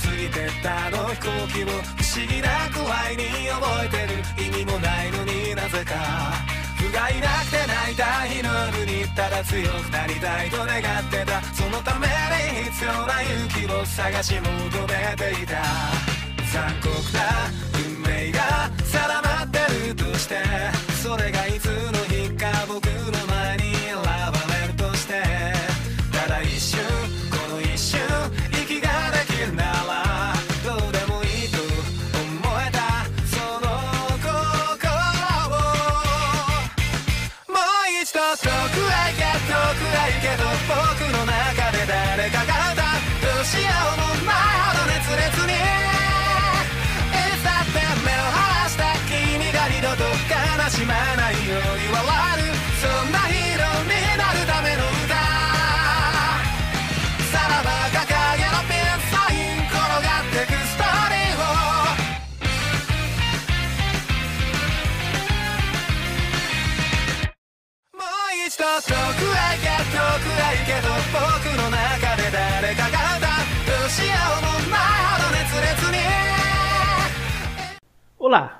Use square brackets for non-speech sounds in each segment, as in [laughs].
過ぎてったあの飛行機を不思議な具合に覚えてる意味もないのになぜか不甲斐なくて泣いた日の夜にただ強くなりたいと願ってたそのために必要な勇気を探し求めていた残酷な運命が定まってるとしてそれがいつの日か僕のしまないように笑るそんなヒーローになるための歌。さらば掲げのピンサイン転がってくストーリーを。もう一度遠くへ行け遠くへ行けと僕の中で誰かが歌う。どうしようもないほど熱烈に。Olá,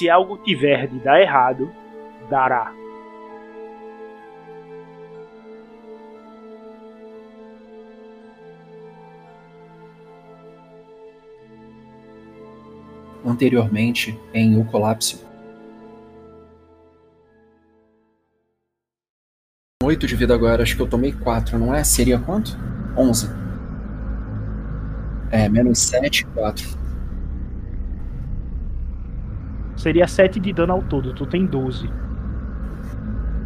Se algo tiver de dar errado, dará. Anteriormente, em O Colapso. 8 de vida agora, acho que eu tomei 4, não é? Seria quanto? 11. É, menos 7, 4. Seria 7 de dano ao todo, tu tem 12.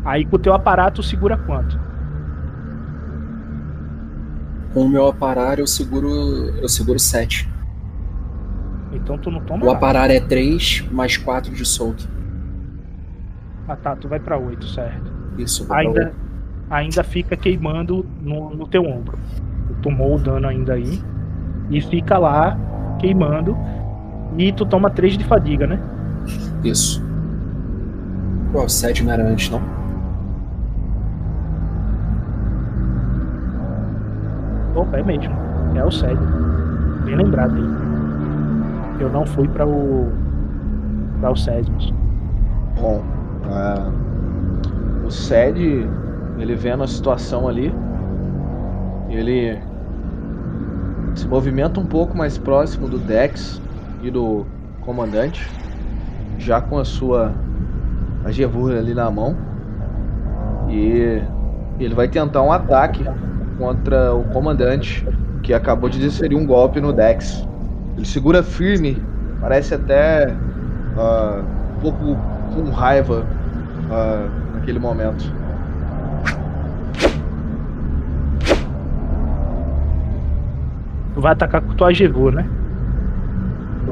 Aí com o teu aparato segura quanto? Com o meu aparar eu seguro. eu seguro 7. Então tu não toma O nada. aparar é 3 mais 4 de solto. Ah tá, tu vai pra 8, certo. Isso, pra Ainda, oito. ainda fica queimando no, no teu ombro. Tu tomou o dano ainda aí. E fica lá queimando. E tu toma 3 de fadiga, né? Isso. Pô, o 7 não era antes, não? Opa, é mesmo. É o Sed. Bem lembrado aí. Eu não fui para o. para o Sédimos. Bom, ah, o Sed, ele vendo a situação ali, ele se movimenta um pouco mais próximo do Dex e do comandante, já com a sua agevura ali na mão. E ele vai tentar um ataque contra o comandante, que acabou de desferir um golpe no Dex. Ele segura firme, parece até ah, um pouco com raiva ah, naquele momento. Tu vai atacar com tua Agevô, né?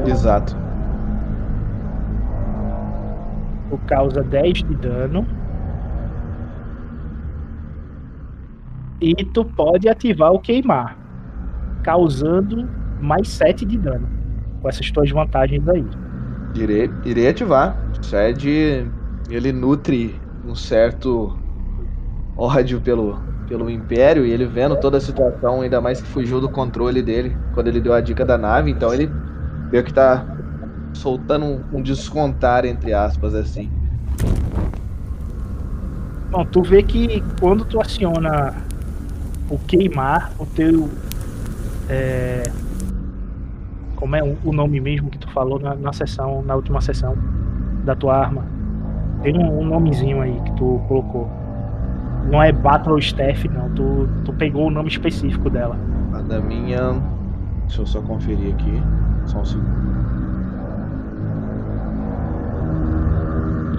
Exato. Causa 10 de dano. E tu pode ativar o queimar. Causando mais 7 de dano. Com essas tuas vantagens aí. Irei, irei ativar. O Sed, ele nutre um certo ódio pelo, pelo Império e ele vendo toda a situação, ainda mais que fugiu do controle dele quando ele deu a dica da nave, então ele meio que tá soltando um, um descontar, entre aspas, assim. Bom, tu vê que quando tu aciona o queimar, o teu. é, Como é o, nome mesmo que tu falou na, na sessão, na última sessão da tua arma? Tem um, um nomezinho aí que tu colocou. Não é Battle Staff, não. Tu, tu pegou o nome específico dela. A da minha. Deixa eu só conferir aqui. Só um segundo.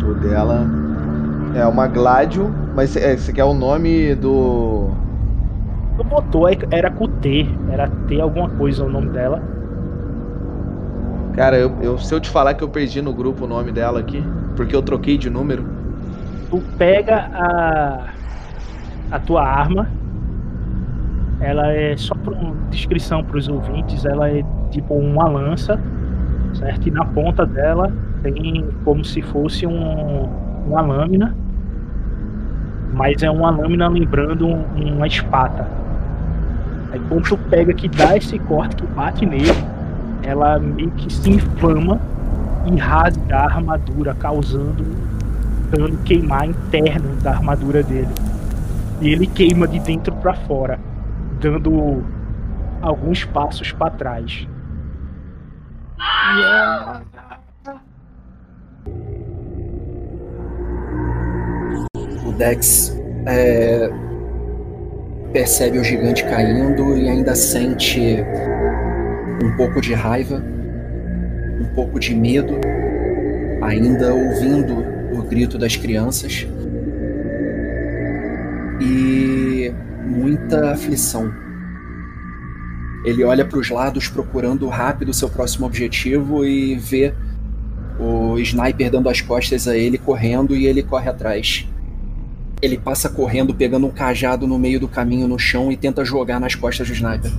O dela é uma Gladio, mas é, esse aqui é o nome do. Botou, é, era com T. Era T alguma coisa o nome dela. Cara, eu, eu- se eu te falar que eu perdi no grupo o nome dela aqui, porque eu troquei de número. Tu pega a, a tua arma. Ela é só para descrição para os ouvintes. Ela é tipo uma lança, certo? E na ponta dela tem como se fosse um, uma lâmina, mas é uma lâmina lembrando um- uma espada. Aí quando tu pega que dá esse corte que bate nele, ela meio que se inflama e rasga a armadura, causando dano queimar interno da armadura dele. E ele queima de dentro para fora, dando alguns passos para trás. O Dex é, percebe o gigante caindo e ainda sente um pouco de raiva, um pouco de medo, ainda ouvindo o grito das crianças e muita aflição. Ele olha para os lados procurando rápido seu próximo objetivo e vê o sniper dando as costas a ele, correndo, e ele corre atrás. Ele passa correndo, pegando um cajado no meio do caminho no chão e tenta jogar nas costas do sniper.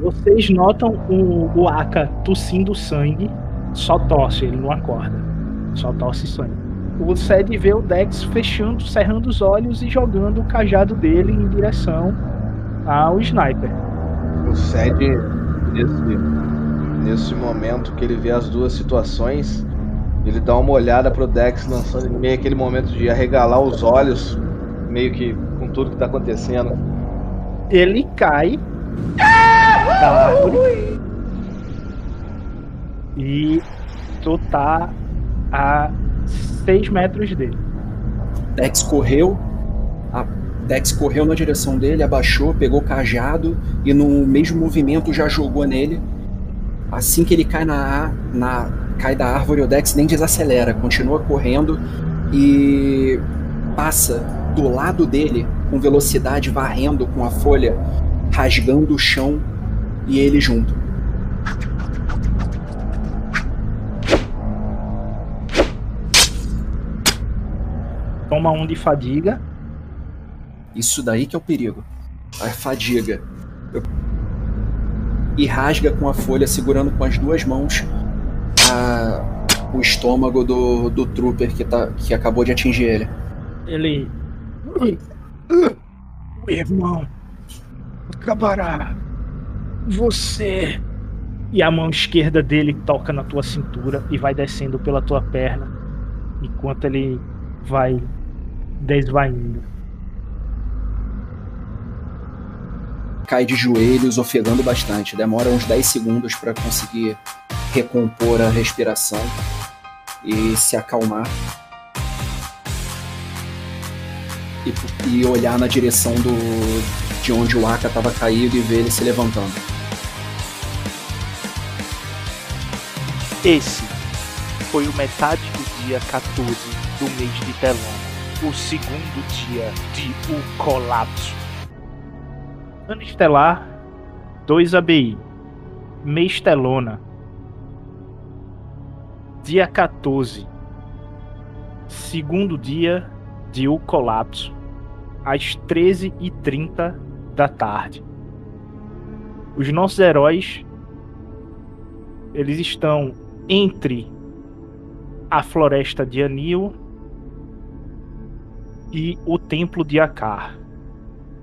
Vocês notam o, o Aka tossindo sangue, só tosse, ele não acorda. Só tosse sangue. O Sed vê o Dex fechando, cerrando os olhos e jogando o cajado dele em direção ao sniper. O Sed, nesse, nesse momento que ele vê as duas situações, ele dá uma olhada pro Dex lançando em meio aquele momento de arregalar os olhos, meio que com tudo que tá acontecendo. Ele cai da árvore e tu tá a 6 metros dele. Dex correu, a Dex correu na direção dele, abaixou, pegou o cajado e no mesmo movimento já jogou nele. Assim que ele cai na, na cai da árvore, o Dex nem desacelera, continua correndo e passa do lado dele com velocidade, varrendo com a folha, rasgando o chão e ele junto. Toma um de fadiga. Isso daí que é o perigo. A fadiga. E rasga com a folha, segurando com as duas mãos o estômago do, do trooper que, tá, que acabou de atingir ele. Ele. Irmão, acabará. Você. E a mão esquerda dele toca na tua cintura e vai descendo pela tua perna, enquanto ele vai desvaindo. Cai de joelhos, ofegando bastante. Demora uns 10 segundos para conseguir recompor a respiração e se acalmar. E, e olhar na direção do, de onde o Aka estava caído e ver ele se levantando. Esse foi o metade do dia 14 do mês de Telona, o segundo dia de O Colapso. Ano estelar 2 ABI. Mês Telona. Dia 14. Segundo dia de O Colapso. Às 13h30 da tarde. Os nossos heróis eles estão entre a floresta de Anil e o templo de Akar.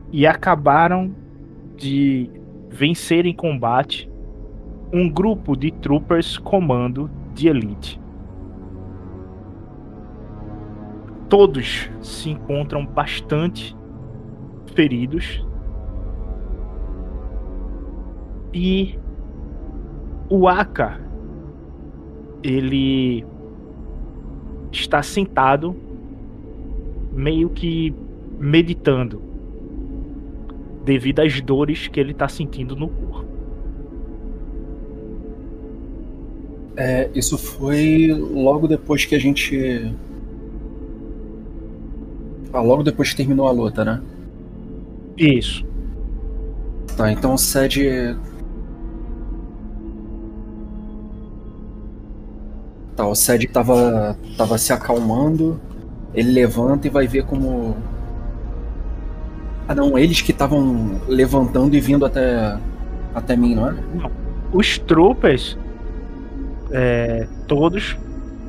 E acabaram de vencer em combate um grupo de troopers comando de elite. Todos se encontram bastante feridos e O Aka, ele está sentado, meio que meditando, devido às dores que ele está sentindo no corpo. É, isso foi logo depois que a gente. Ah, logo depois que terminou a luta, né? Isso. Tá, então o Sed. Tá, o Sed tava, tava se acalmando. Ele levanta e vai ver como. Ah não, eles que estavam levantando e vindo até, até mim, não é? Os troopers, é, todos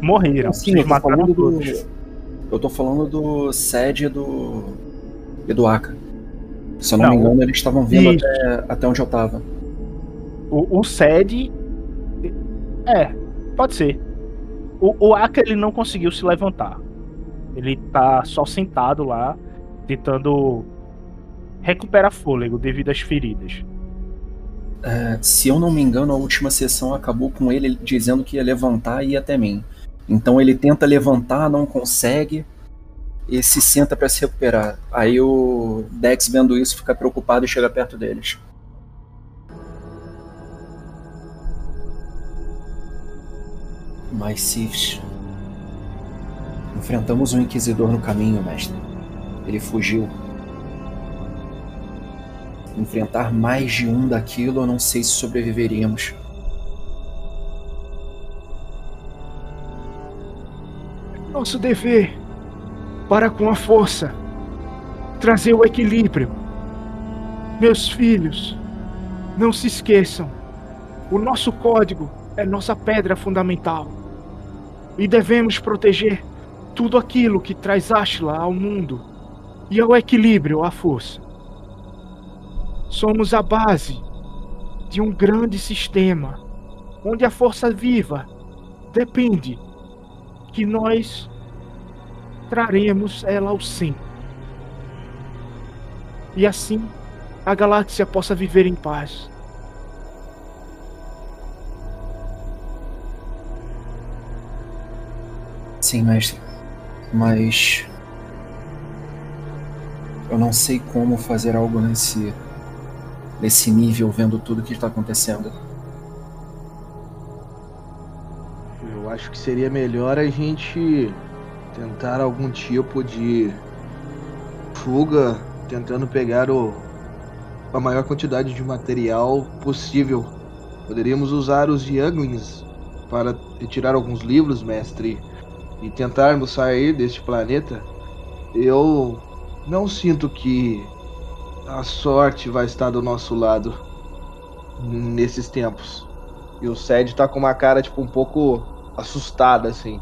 morreram. Sim, Vocês eu tô falando do. todos. Eu tô falando do Sed e do. e do Aka. Se eu não, Não, me engano, eles estavam vindo até, até onde eu tava. O, o Sed. É, pode ser. O, o Aka ele não conseguiu se levantar. Ele tá só sentado lá, tentando recuperar fôlego devido às feridas. É, se eu não me engano, a última sessão acabou com ele dizendo que ia levantar e ir até mim. Então ele tenta levantar, não consegue e se senta pra se recuperar. Aí o Dex, vendo isso, fica preocupado e chega perto deles. Mas Sifs. Enfrentamos um inquisidor no caminho, mestre. Ele fugiu. Enfrentar mais de um daquilo, eu não sei se sobreviveríamos. Nosso dever para com a força trazer o equilíbrio. Meus filhos, não se esqueçam. O nosso código é nossa pedra fundamental. E devemos proteger tudo aquilo que traz Ashla ao mundo e ao equilíbrio à força. Somos a base de um grande sistema onde a força viva depende que nós traremos ela ao centro. E assim a galáxia possa viver em paz. Sim, mestre. Mas. Eu não sei como fazer algo nesse. Nesse nível, vendo tudo que está acontecendo. Eu acho que seria melhor a gente tentar algum tipo de fuga, tentando pegar o, a maior quantidade de material possível. Poderíamos usar os Younglings para retirar alguns livros, mestre, e tentarmos sair deste planeta. Eu não sinto que a sorte vai estar do nosso lado nesses tempos. E o Sed tá com uma cara, tipo, um pouco assustada, assim.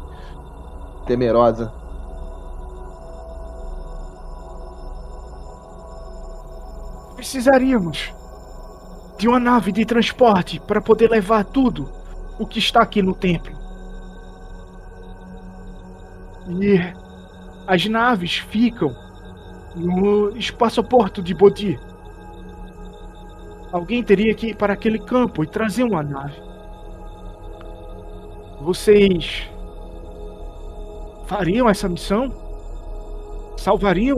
Temerosa. Precisaríamos de uma nave de transporte para poder levar tudo o que está aqui no templo. E as naves ficam no espaçoporto de Bodhi. Alguém teria que ir para aquele campo e trazer uma nave. Vocês fariam essa missão? Salvariam?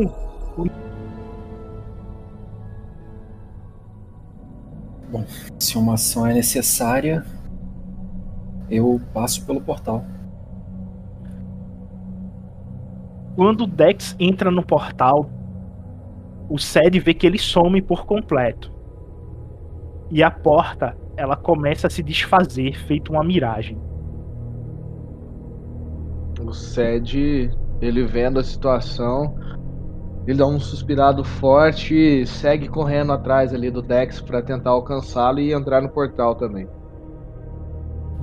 Bom, se uma ação é necessária, eu passo pelo portal. Quando o Dex entra no portal, o Sed vê que ele some por completo. E a porta, ela começa a se desfazer, feito uma miragem. O Sed, ele vendo a situação, ele dá um suspirado forte e segue correndo atrás ali do Dex para tentar alcançá-lo e entrar no portal também.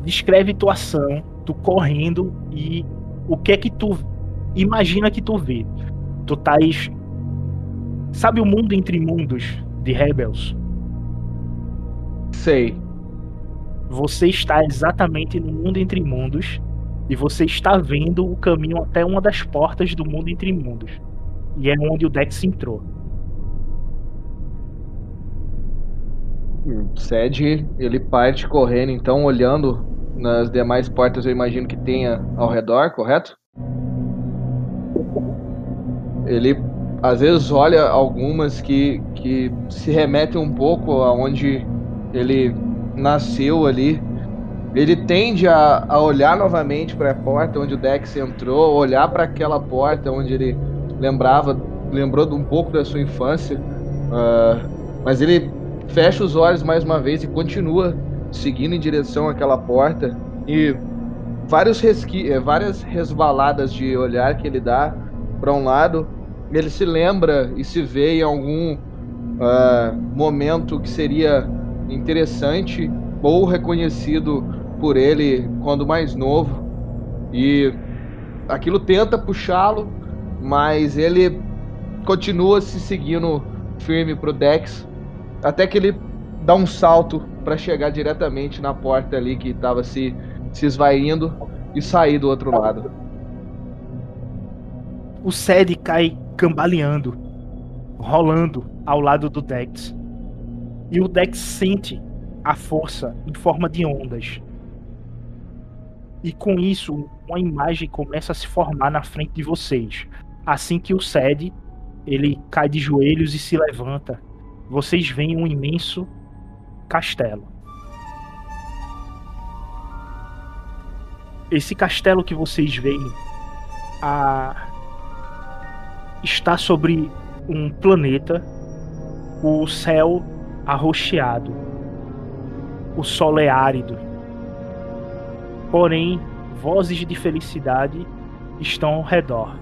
Descreve tua ação, tu correndo e o que é que tu imagina que tu vê. Tu tais. Sabe o mundo entre mundos de Rebels? Sei. Você está exatamente no mundo entre mundos e você está vendo o caminho até uma das portas do mundo entre mundos. E é onde o Dex entrou. O Sed, ele parte correndo, então, olhando nas demais portas, eu imagino que tenha ao redor, correto? Ele às vezes olha algumas que, que se remetem um pouco aonde ele nasceu ali. Ele tende a, a olhar novamente para a porta onde o Dex entrou, olhar para aquela porta onde ele lembrava, lembrou um pouco da sua infância, uh, mas ele fecha os olhos mais uma vez e continua seguindo em direção àquela porta e vários resqui eh, várias resvaladas de olhar que ele dá para um lado, ele se lembra e se vê em algum uh, momento que seria interessante ou reconhecido por ele quando mais novo e aquilo tenta puxá-lo, mas ele continua se seguindo firme pro Dex até que ele dá um salto para chegar diretamente na porta ali que estava se, se esvaindo e sair do outro lado. O Sed cai cambaleando, rolando ao lado do Dex. E o Dex sente a força em forma de ondas. E com isso, uma imagem começa a se formar na frente de vocês. Assim que o Sed ele cai de joelhos e se levanta, vocês veem um imenso castelo. Esse castelo que vocês veem a... está sobre um planeta, o céu arroxeado, o sol é árido. Porém, vozes de felicidade estão ao redor.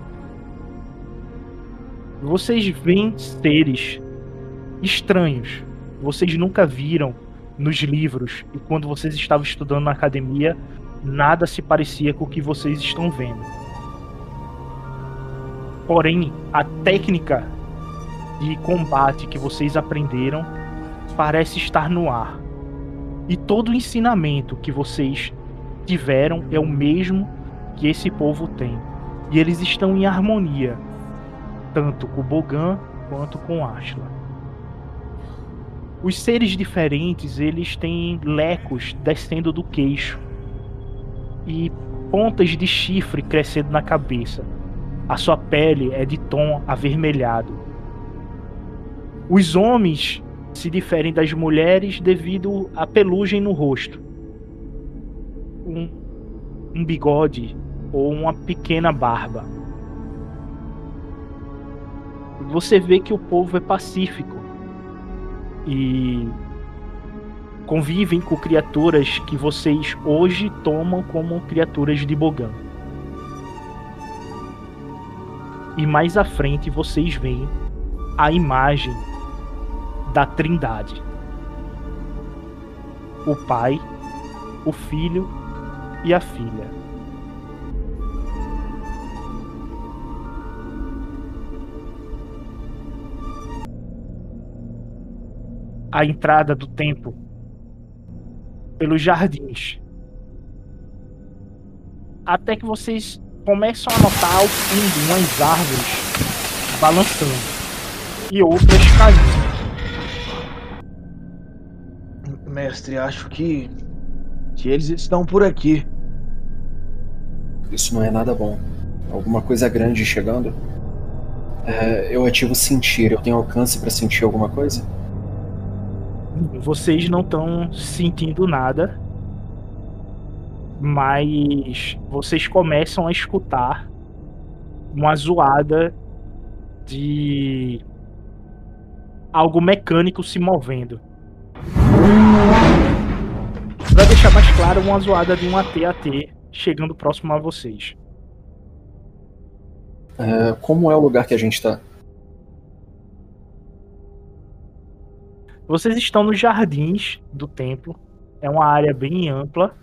Vocês veem seres estranhos. Vocês nunca viram nos livros e quando vocês estavam estudando na academia, nada se parecia com o que vocês estão vendo. Porém, a técnica de combate que vocês aprenderam parece estar no ar. E todo o ensinamento que vocês tiveram é o mesmo que esse povo tem. E eles estão em harmonia, tanto com Bogan quanto com Ashla. Os seres diferentes, eles têm lecos descendo do queixo e pontas de chifre crescendo na cabeça. A sua pele é de tom avermelhado. Os homens se diferem das mulheres devido à pelugem no rosto. Um, um bigode ou uma pequena barba. Você vê que o povo é pacífico e convivem com criaturas que vocês hoje tomam como criaturas de Bogan. E mais à frente vocês veem a imagem da Trindade: o Pai, o Filho e a Filha. a entrada do templo pelos jardins. Até que vocês começam a notar ao fundo umas árvores balançando e outras caindo. Mestre, acho que que eles estão por aqui. Isso não é nada bom. Alguma coisa grande chegando. É, eu ativo sentir. Eu tenho alcance para sentir alguma coisa? vocês não estão sentindo nada, mas vocês começam a escutar uma zoada de algo mecânico se movendo. Pra deixar mais claro, uma zoada de um AT-AT chegando próximo a vocês. É, como é o lugar que a gente tá? Vocês estão nos jardins do templo. É uma área bem ampla.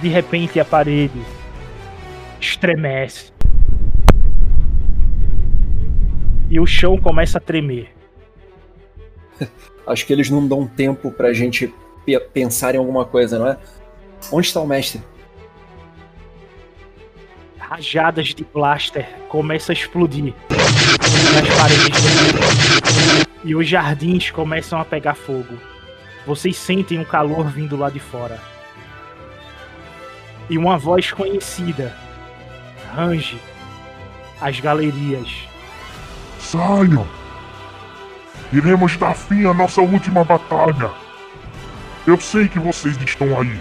De repente a parede estremece. E o chão começa a tremer. Acho que eles não dão tempo pra gente pensar em alguma coisa, não é? Onde está o mestre? Rajadas de blaster começam a explodir nas paredes e os jardins começam a pegar fogo. Vocês sentem um calor vindo lá de fora. E uma voz conhecida range as galerias. Saiam! Iremos dar fim à nossa última batalha. Eu sei que vocês estão aí.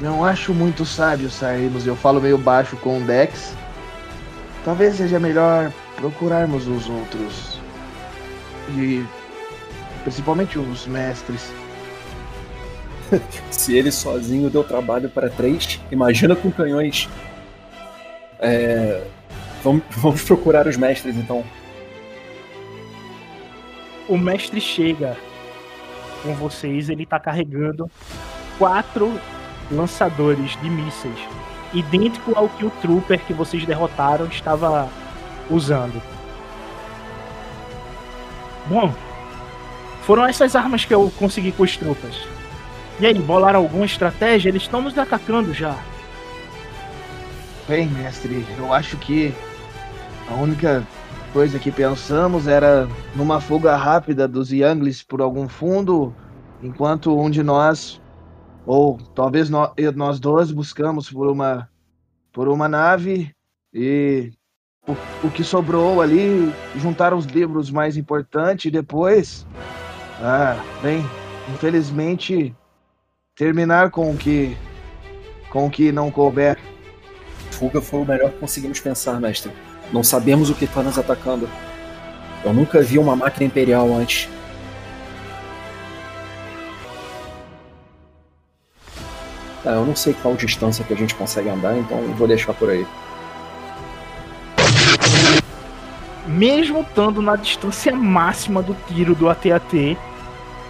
Não acho muito sábio sairmos. Eu falo meio baixo com o Dex. Talvez seja melhor procurarmos os outros. E principalmente os mestres. [laughs] Se ele sozinho deu trabalho para três, imagina com canhões. É, vamos, [laughs] vamos procurar os mestres então. O mestre chega com vocês, ele tá carregando quatro lançadores de mísseis, idêntico ao que o Trooper que vocês derrotaram estava usando. Bom, foram essas armas que eu consegui com os Troopers. E aí, bolaram alguma estratégia? Eles estão nos atacando já. Bem, mestre, eu acho que a única coisa que pensamos era numa fuga rápida dos Younglings por algum fundo, enquanto um de nós, ou talvez nós, nós dois, buscamos por uma, por uma nave e o, o que sobrou ali, juntar os livros mais importantes e depois, ah, bem, infelizmente terminar com o que com o que não couber. Fuga foi o melhor que conseguimos pensar, mestre. Não sabemos o que está nos atacando. Eu nunca vi uma máquina imperial antes. Ah, eu não sei qual distância que a gente consegue andar, então vou deixar por aí. Mesmo estando na distância máxima do tiro do AT-AT,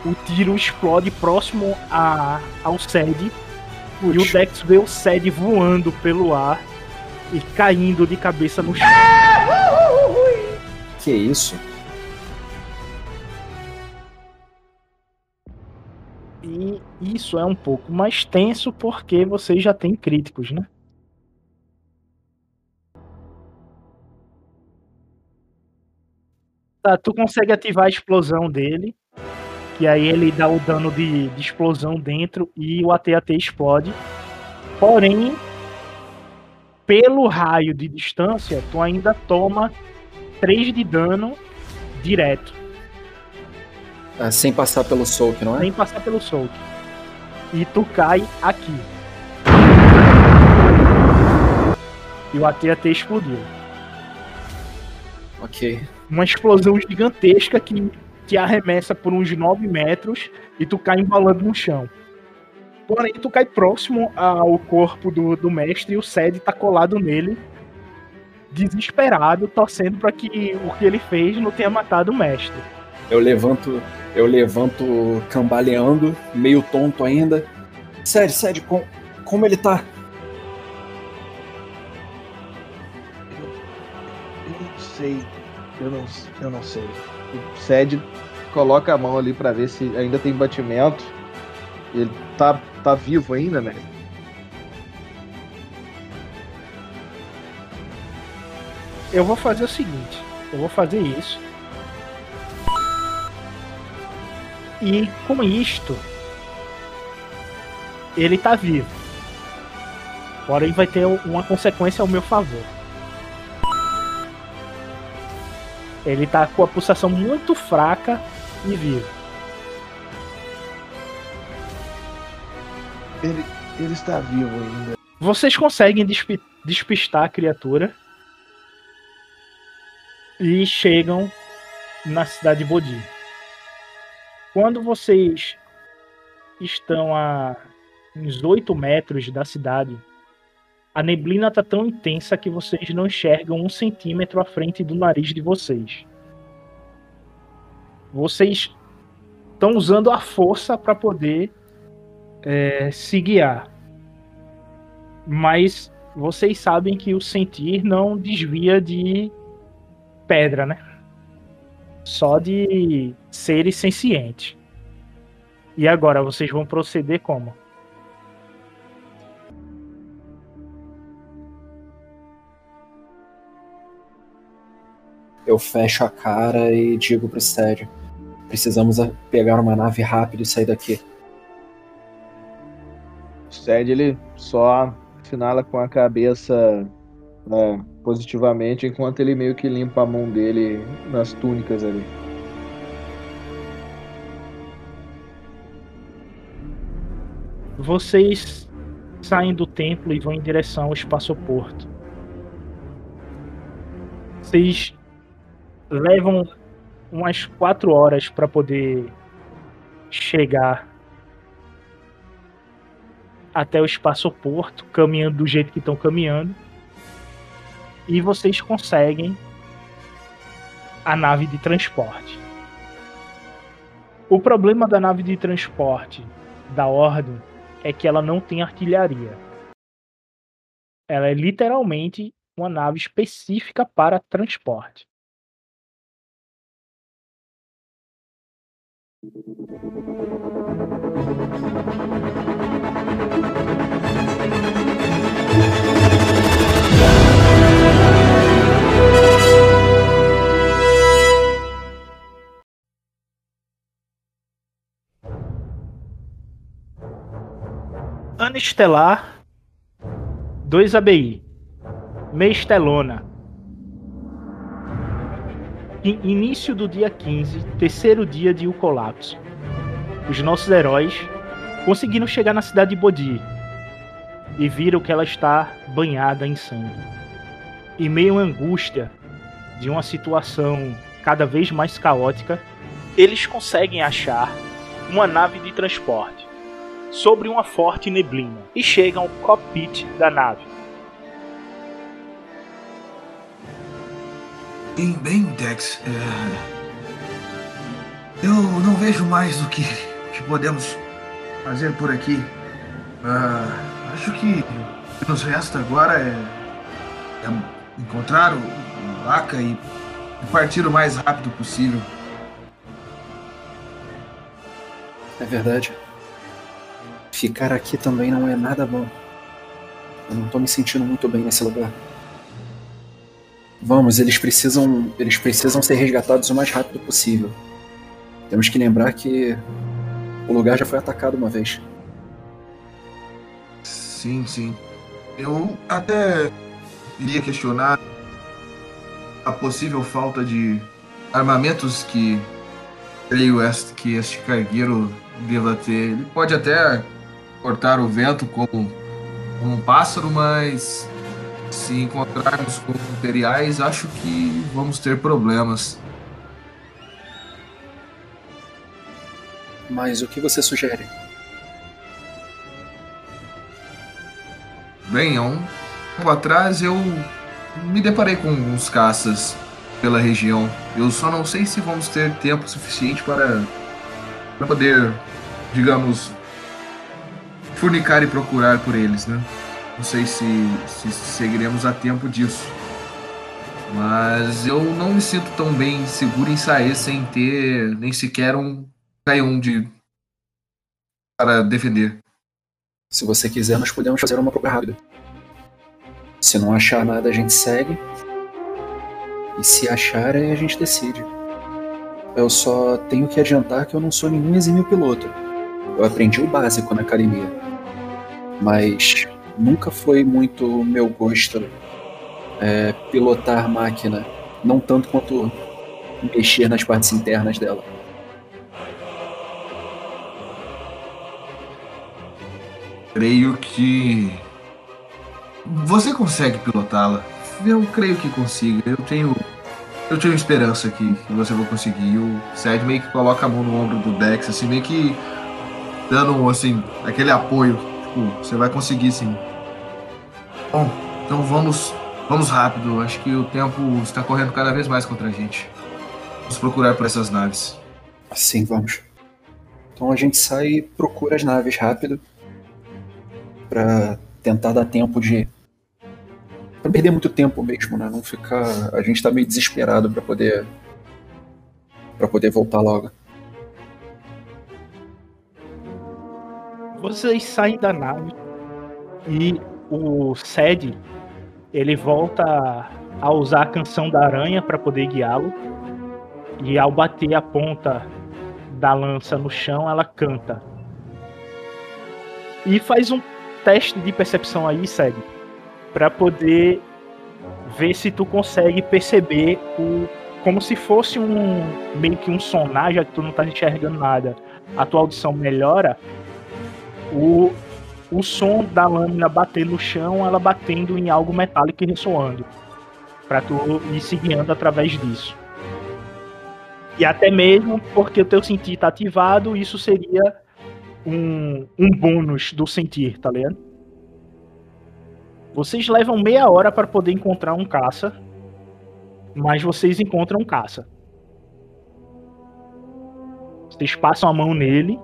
o tiro explode próximo a, ao SED e o Dex vê o SED voando pelo ar e caindo de cabeça no chão. Que isso? E isso é um pouco mais tenso porque vocês já têm críticos, né? Tá, tu consegue ativar a explosão dele. Que aí ele dá o dano de, de explosão dentro e o AT-AT explode. Porém, pelo raio de distância, tu ainda toma 3 de dano direto. Ah, sem passar pelo soak, não é? Sem passar pelo soak. E tu cai aqui. E o AT-AT explodiu. Ok. Uma explosão gigantesca que te arremessa por uns 9 metros e tu cai embalando no chão. Porém, tu cai próximo ao corpo do, do mestre e o Sed tá colado nele, desesperado, torcendo para que o que ele fez não tenha matado o mestre. Eu levanto, eu levanto cambaleando, meio tonto ainda. Sério, sério, com, como ele tá? Eu não sei. Eu não, eu não sei. Sed coloca a mão ali para ver se ainda tem batimento. Ele tá, tá vivo ainda, né? Eu vou fazer o seguinte: eu vou fazer isso. E com isto, ele tá vivo. Porém, vai ter uma consequência ao meu favor. Ele tá com a pulsação muito fraca e vivo. Ele, ele está vivo ainda. Vocês conseguem despi- despistar a criatura e chegam na cidade de Bodhi. Quando vocês estão a uns 8 metros da cidade, a neblina está tão intensa que vocês não enxergam um centímetro à frente do nariz de vocês. Vocês estão usando a força para poder é, se guiar. Mas vocês sabem que o sentir não desvia de pedra, né? Só de seres sencientes. E agora, vocês vão proceder como? Eu fecho a cara e digo pro Sed: precisamos pegar uma nave rápido e sair daqui. O Sed ele só finala com a cabeça né, positivamente, enquanto ele meio que limpa a mão dele nas túnicas ali. Vocês saem do templo e vão em direção ao espaçoporto. Vocês levam umas quatro horas para poder chegar até o espaçoporto, caminhando do jeito que estão caminhando. E vocês conseguem a nave de transporte. O problema da nave de transporte da Ordem é que ela não tem artilharia. Ela é literalmente uma nave específica para transporte. Ana Estelar 2 ABI Meistelona In- Início do dia 15, terceiro dia de O Colapso. Os nossos heróis conseguiram chegar na cidade de Bodhi e viram que ela está banhada em sangue. E meio à angústia de uma situação cada vez mais caótica, eles conseguem achar uma nave de transporte sobre uma forte neblina e chegam ao cockpit da nave. Bem, bem, Dex. é, Eu não vejo mais o que, que podemos fazer por aqui. Ah, acho que o que nos resta agora é, é encontrar o, o Aka e, e partir o mais rápido possível. É verdade. Ficar aqui também não é nada bom. Eu não tô me sentindo muito bem nesse lugar. Vamos, eles precisam, eles precisam ser resgatados o mais rápido possível. Temos que lembrar que o lugar já foi atacado uma vez. Sim, sim. Eu até iria questionar a possível falta de armamentos que creio que este cargueiro deva ter. Ele pode até cortar o vento como um pássaro, mas se encontrarmos com imperiais, acho que vamos ter problemas. Mas o que você sugere? Bem, há um tempo atrás eu me deparei com uns caças pela região. Eu só não sei se vamos ter tempo suficiente para, para poder, digamos, furnicar e procurar por eles, né? Não sei se, se seguiremos a tempo disso. Mas eu não me sinto tão bem seguro em sair sem ter nem sequer um canhão de para defender. Se você quiser, nós podemos fazer uma procura rápida. Se não achar nada, a gente segue. E se achar, aí a gente decide. Eu só tenho que adiantar que eu não sou nenhum exímio piloto. Eu aprendi o básico na academia. Mas nunca foi muito meu gosto é, pilotar máquina. Não tanto quanto mexer nas partes internas dela. Creio que. Você consegue pilotá-la. Eu creio que consiga. Eu tenho. Eu tenho esperança que, você vai conseguir. O Sed meio que coloca a mão no ombro do Dex, assim, meio que dando assim, aquele apoio. Tipo, você vai conseguir sim. Bom, então vamos. Vamos rápido. Acho que o tempo está correndo cada vez mais contra a gente. Vamos procurar por essas naves. Sim, vamos. Então a gente sai e procura as naves rápido. Pra tentar dar tempo de. Pra perder muito tempo mesmo, né? Não ficar. A gente tá meio desesperado pra poder. Pra poder voltar logo. Vocês saem da nave e o Sed ele volta a usar a canção da aranha para poder guiá-lo. E ao bater a ponta da lança no chão, ela canta. E faz um teste de percepção aí, segue, para poder ver se tu consegue perceber o como se fosse um meio que um sonar, já que tu não tá enxergando nada. A tua audição melhora. O, o som da lâmina bater no chão, ela batendo em algo metálico e ressoando. Pra tu ir se guiando através disso. E até mesmo porque o teu sentir tá ativado, isso seria um, um bônus do sentir, tá ligado? Vocês levam meia hora para poder encontrar um caça, mas vocês encontram um caça. Vocês passam a mão nele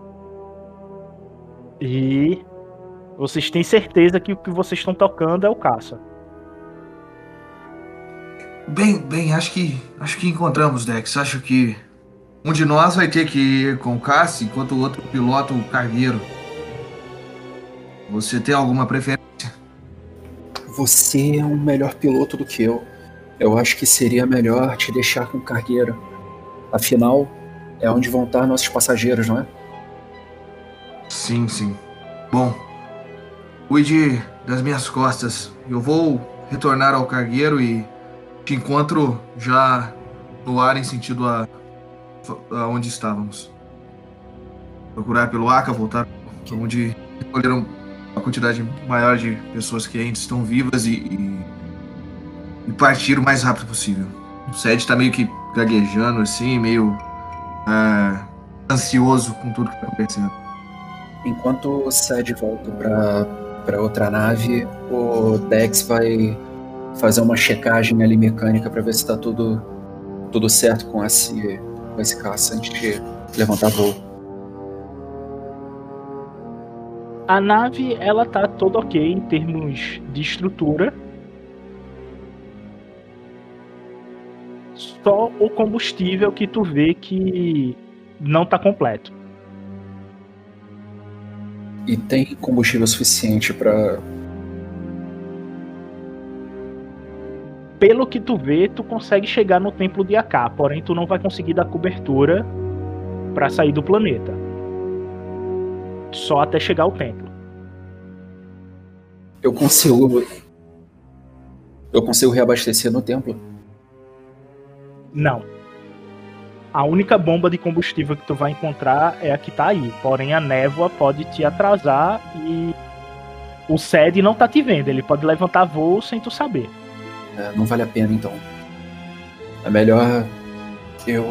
e vocês têm certeza que o que vocês estão tocando é o caça. Bem, bem, acho que acho que encontramos, Dex. Acho que um de nós vai ter que ir com o Cassi, enquanto o outro pilota o cargueiro. Você tem alguma preferência? Você é um melhor piloto do que eu. Eu acho que seria melhor te deixar com o cargueiro. Afinal, é onde vão estar nossos passageiros, não é? Sim, sim. Bom, cuide das minhas costas. Eu vou retornar ao cargueiro e te encontro já no ar em sentido a, a onde estávamos. Procurar pelo Aka, voltar para onde recolheram uma quantidade maior de pessoas que ainda estão vivas e, e, e partir o mais rápido possível. O Sed tá meio que gaguejando assim, meio é, ansioso com tudo que tá acontecendo. Enquanto o Sed volta pra, pra outra nave, o Dex vai fazer uma checagem ali mecânica para ver se tá tudo, tudo certo com esse, com esse caça antes de levantar voo. A nave, ela tá toda ok em termos de estrutura. Só o combustível que tu vê que não tá completo. E tem combustível suficiente para Pelo que tu vê, tu consegue chegar no templo de Aká, porém tu não vai conseguir dar cobertura para sair do planeta. Só até chegar ao templo. Eu consigo. Eu consigo reabastecer no templo? Não. A única bomba de combustível que tu vai encontrar é a que tá aí. Porém, a névoa pode te atrasar e o SED não tá te vendo. Ele pode levantar voo sem tu saber. É, não vale a pena então. É melhor eu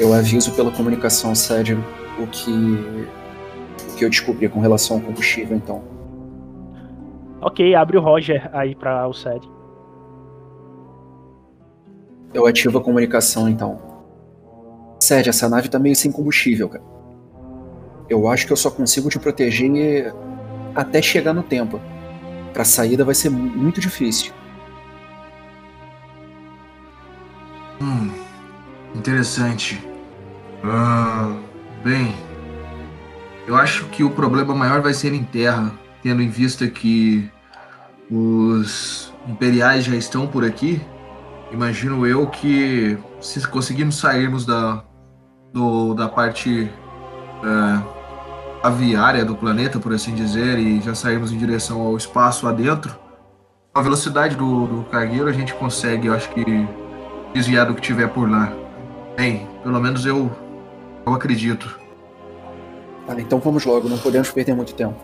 eu aviso pela comunicação sério o que o que eu descobri com relação ao combustível então. Ok, abre o Roger aí pra o SED. Eu ativo a comunicação então. Sede, essa nave tá meio sem combustível, cara. Eu acho que eu só consigo te proteger até chegar no tempo. Pra saída vai ser muito difícil. Hum, interessante. Ah, bem, eu acho que o problema maior vai ser em terra, tendo em vista que os imperiais já estão por aqui. Imagino eu que se conseguirmos sairmos da, do, da parte é, aviária do planeta, por assim dizer, e já sairmos em direção ao espaço adentro, com a velocidade do, do cargueiro a gente consegue, eu acho que, desviar do que tiver por lá. Bem, pelo menos eu, eu acredito. Ah, então vamos logo, não podemos perder muito tempo.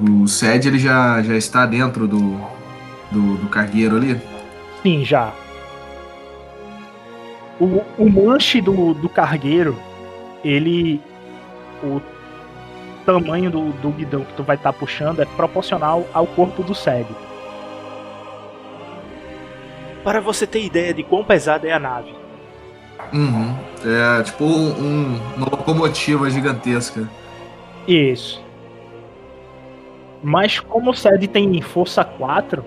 O Sed ele já, já está dentro do, do, do cargueiro ali? Sim, já. O, o manche do, do cargueiro, ele. O tamanho do, do guidão que tu vai estar puxando é proporcional ao corpo do SED. Para você ter ideia de quão pesada é a nave. Uhum. É tipo um, uma locomotiva gigantesca. Isso. Mas como o SED tem força 4,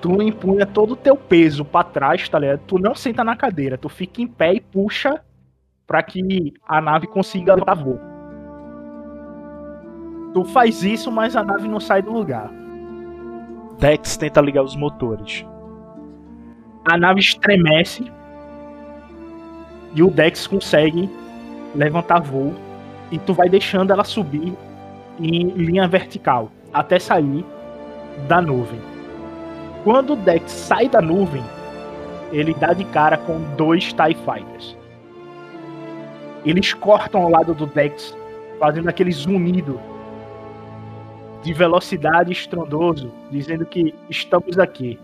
tu empunha todo o teu peso para trás, tá ligado? Tu não senta na cadeira, tu fica em pé e puxa para que a nave consiga levar voo. Tu faz isso, mas a nave não sai do lugar. Dex tenta ligar os motores. A nave estremece e o Dex consegue levantar voo e tu vai deixando ela subir em linha vertical até sair da nuvem. Quando o Dex sai da nuvem, ele dá de cara com dois TIE Fighters. Eles cortam ao lado do Dex, fazendo aquele zunido de velocidade estrondoso, dizendo que estamos aqui.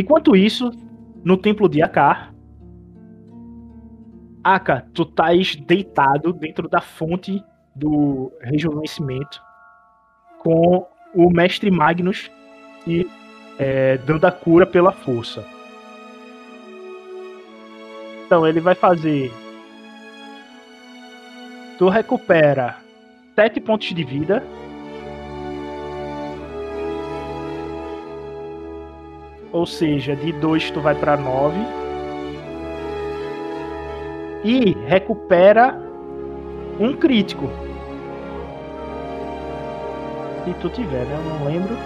Enquanto isso, no templo de Akar, Aka, tu estás deitado dentro da fonte do rejuvenescimento com o mestre Magnus e é, dando a cura pela força. Então ele vai fazer. Tu recupera 7 pontos de vida Ou seja, de 2 tu vai para 9. E recupera um crítico. Se tu tiver, né? Eu não lembro.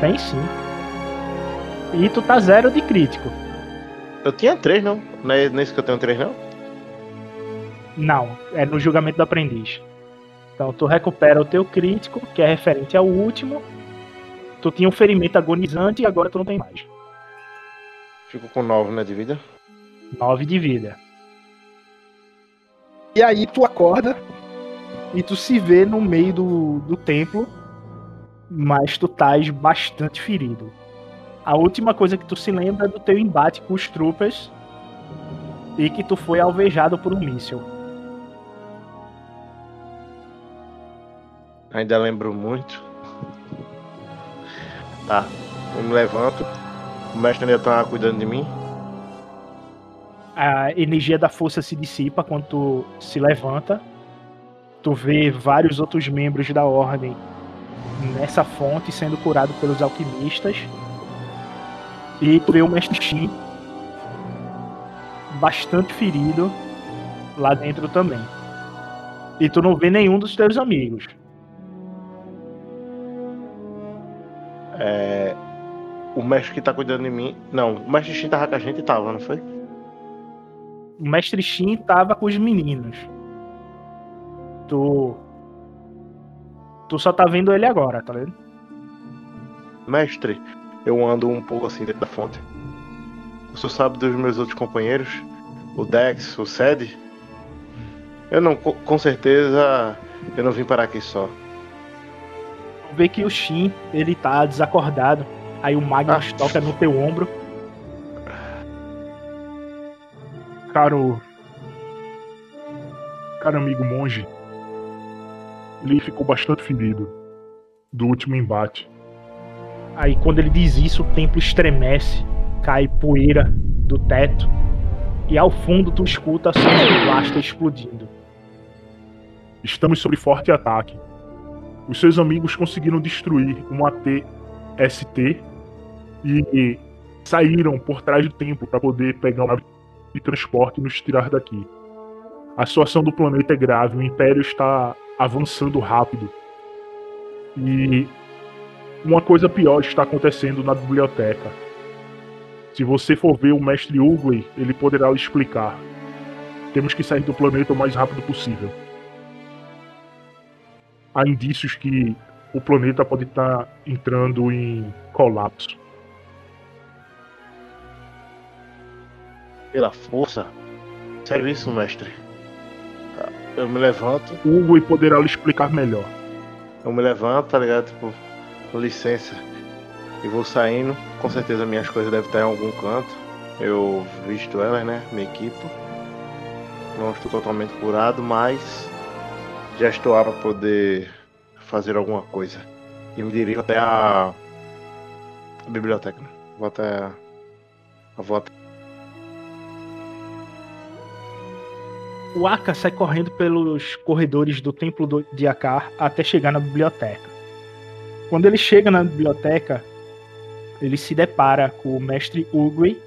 Tem sim. E tu tá zero de crítico. Eu tinha 3, não? Não é nesse que eu tenho 3, não? Não, é no julgamento do aprendiz. Então tu recupera o teu crítico, que é referente ao último, Tu tinha um ferimento agonizante e agora tu não tem mais. Fico com 9, né, de vida? 9 de vida. E aí tu acorda e tu se vê no meio do, do templo, mas tu estás bastante ferido. A última coisa que tu se lembra é do teu embate com os troopers e que tu foi alvejado por um míssil. Ainda lembro muito. Tá. Eu me levanto. O mestre ainda tá cuidando de mim. A energia da força se dissipa quando tu se levanta. Tu vê vários outros membros da ordem nessa fonte sendo curado pelos alquimistas. E tu vê o mestre Shin bastante ferido lá dentro também. E tu não vê nenhum dos teus amigos. É, o mestre que tá cuidando de mim. Não, o mestre Shin tava com a gente tava, não foi? O mestre Shin tava com os meninos. Tu. Tu só tá vendo ele agora, tá vendo? Mestre, eu ando um pouco assim dentro da fonte. Senhor sabe dos meus outros companheiros? O Dex, o Sed? Eu não, com certeza, eu não vim parar aqui só vê que o Shin, ele tá desacordado. Aí o Magnus ah. toca no teu ombro. Caro. Caro amigo monge. Ele ficou bastante ferido do último embate. Aí quando ele diz isso, o templo estremece, cai poeira do teto. E ao fundo tu escuta de blaster explodindo. Estamos sob forte ataque. Os seus amigos conseguiram destruir um AT-ST e saíram por trás do templo para poder pegar uma de transporte e nos tirar daqui. A situação do planeta é grave, o Império está avançando rápido. E uma coisa pior está acontecendo na biblioteca. Se você for ver o mestre Uguay, ele poderá lhe explicar. Temos que sair do planeta o mais rápido possível há indícios que o planeta pode estar entrando em colapso. Pela força? Sério isso, mestre? Eu me levanto. Hugo poderá lhe explicar melhor. Eu me levanto, tá ligado? Tipo, com licença. E vou saindo. Com certeza minhas coisas devem estar em algum canto. Eu visto elas, né? Me equipo. Não estou totalmente curado, mas já estou apto para poder fazer alguma coisa. E me dirijo até a, a biblioteca. Né? Vou até Eu vou at- O Aka sai correndo pelos corredores do templo de Akar até chegar na biblioteca. Quando ele chega na biblioteca, ele se depara com o mestre Ugui,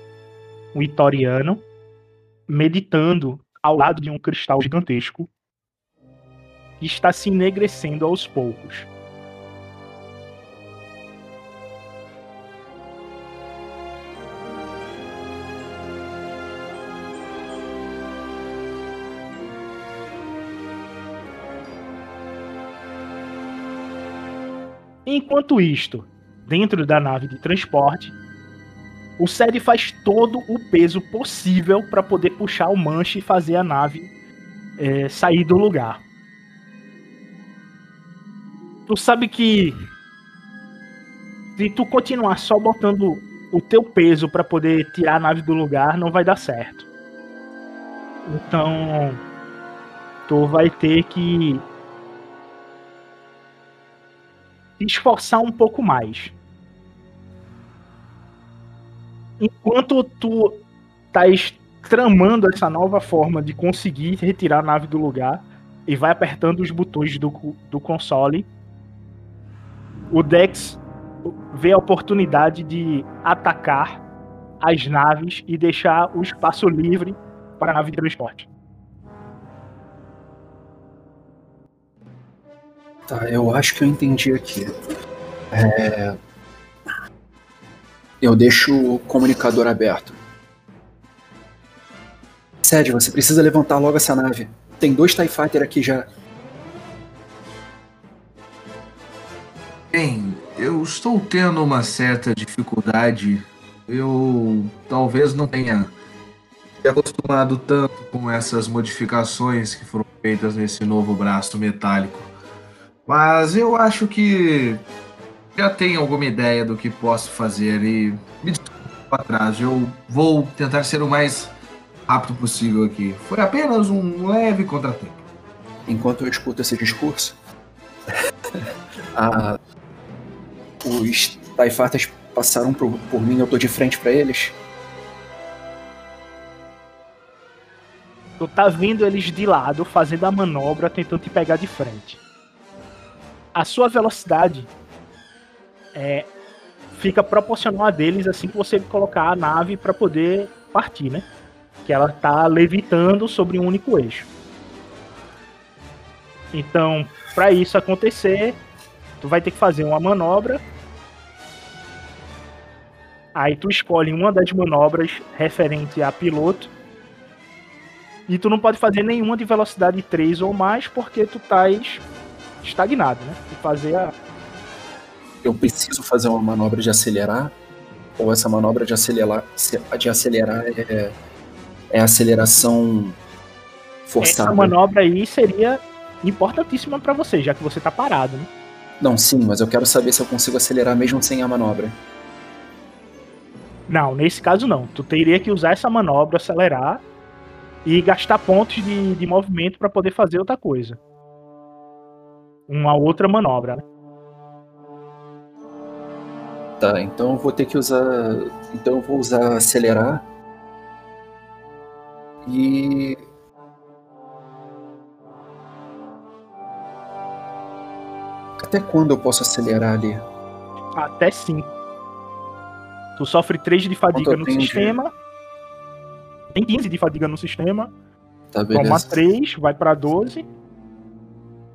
um itoriano, meditando ao lado de um cristal gigantesco que está se enegrecendo aos poucos. Enquanto isto, dentro da nave de transporte, o Sed faz todo o peso possível para poder puxar o manche e fazer a nave é, sair do lugar. Tu sabe que se tu continuar só botando o teu peso para poder tirar a nave do lugar, não vai dar certo. Então, tu vai ter que se esforçar um pouco mais. Enquanto tu estás tramando essa nova forma de conseguir retirar a nave do lugar e vai apertando os botões do, do console, o Dex vê a oportunidade de atacar as naves e deixar o espaço livre para a nave de transporte. Tá, eu acho que eu entendi aqui. É... Eu deixo o comunicador aberto. Sede, você precisa levantar logo essa nave. Tem dois TIE Fighter aqui já. Estou tendo uma certa dificuldade. Eu talvez não tenha se acostumado tanto com essas modificações que foram feitas nesse novo braço metálico. Mas eu acho que já tenho alguma ideia do que posso fazer e me desculpe atrás. Eu vou tentar ser o mais rápido possível aqui. Foi apenas um leve contratempo. Enquanto eu escuto esse discurso, [laughs] a- os Fighters passaram por, por mim, eu tô de frente pra eles. Tu tá vendo eles de lado fazendo a manobra, tentando te pegar de frente. A sua velocidade é, fica proporcional a deles assim que você colocar a nave para poder partir, né? Que ela tá levitando sobre um único eixo. Então, para isso acontecer, tu vai ter que fazer uma manobra. Aí tu escolhe uma das manobras referente a piloto. E tu não pode fazer nenhuma de velocidade 3 ou mais, porque tu estás estagnado, né? Tu fazer a. Eu preciso fazer uma manobra de acelerar? Ou essa manobra de acelerar, de acelerar é, é aceleração forçada? Essa manobra aí seria importantíssima para você, já que você tá parado, né? Não, sim, mas eu quero saber se eu consigo acelerar mesmo sem a manobra. Não, nesse caso não. Tu teria que usar essa manobra, acelerar e gastar pontos de, de movimento para poder fazer outra coisa. Uma outra manobra, né? Tá, então eu vou ter que usar. Então eu vou usar acelerar. E. Até quando eu posso acelerar ali? Até 5. Tu sofre 3 de fadiga no tenho de- sistema. Tem 15 de fadiga no sistema. Tá, Toma beleza. 3, vai pra 12.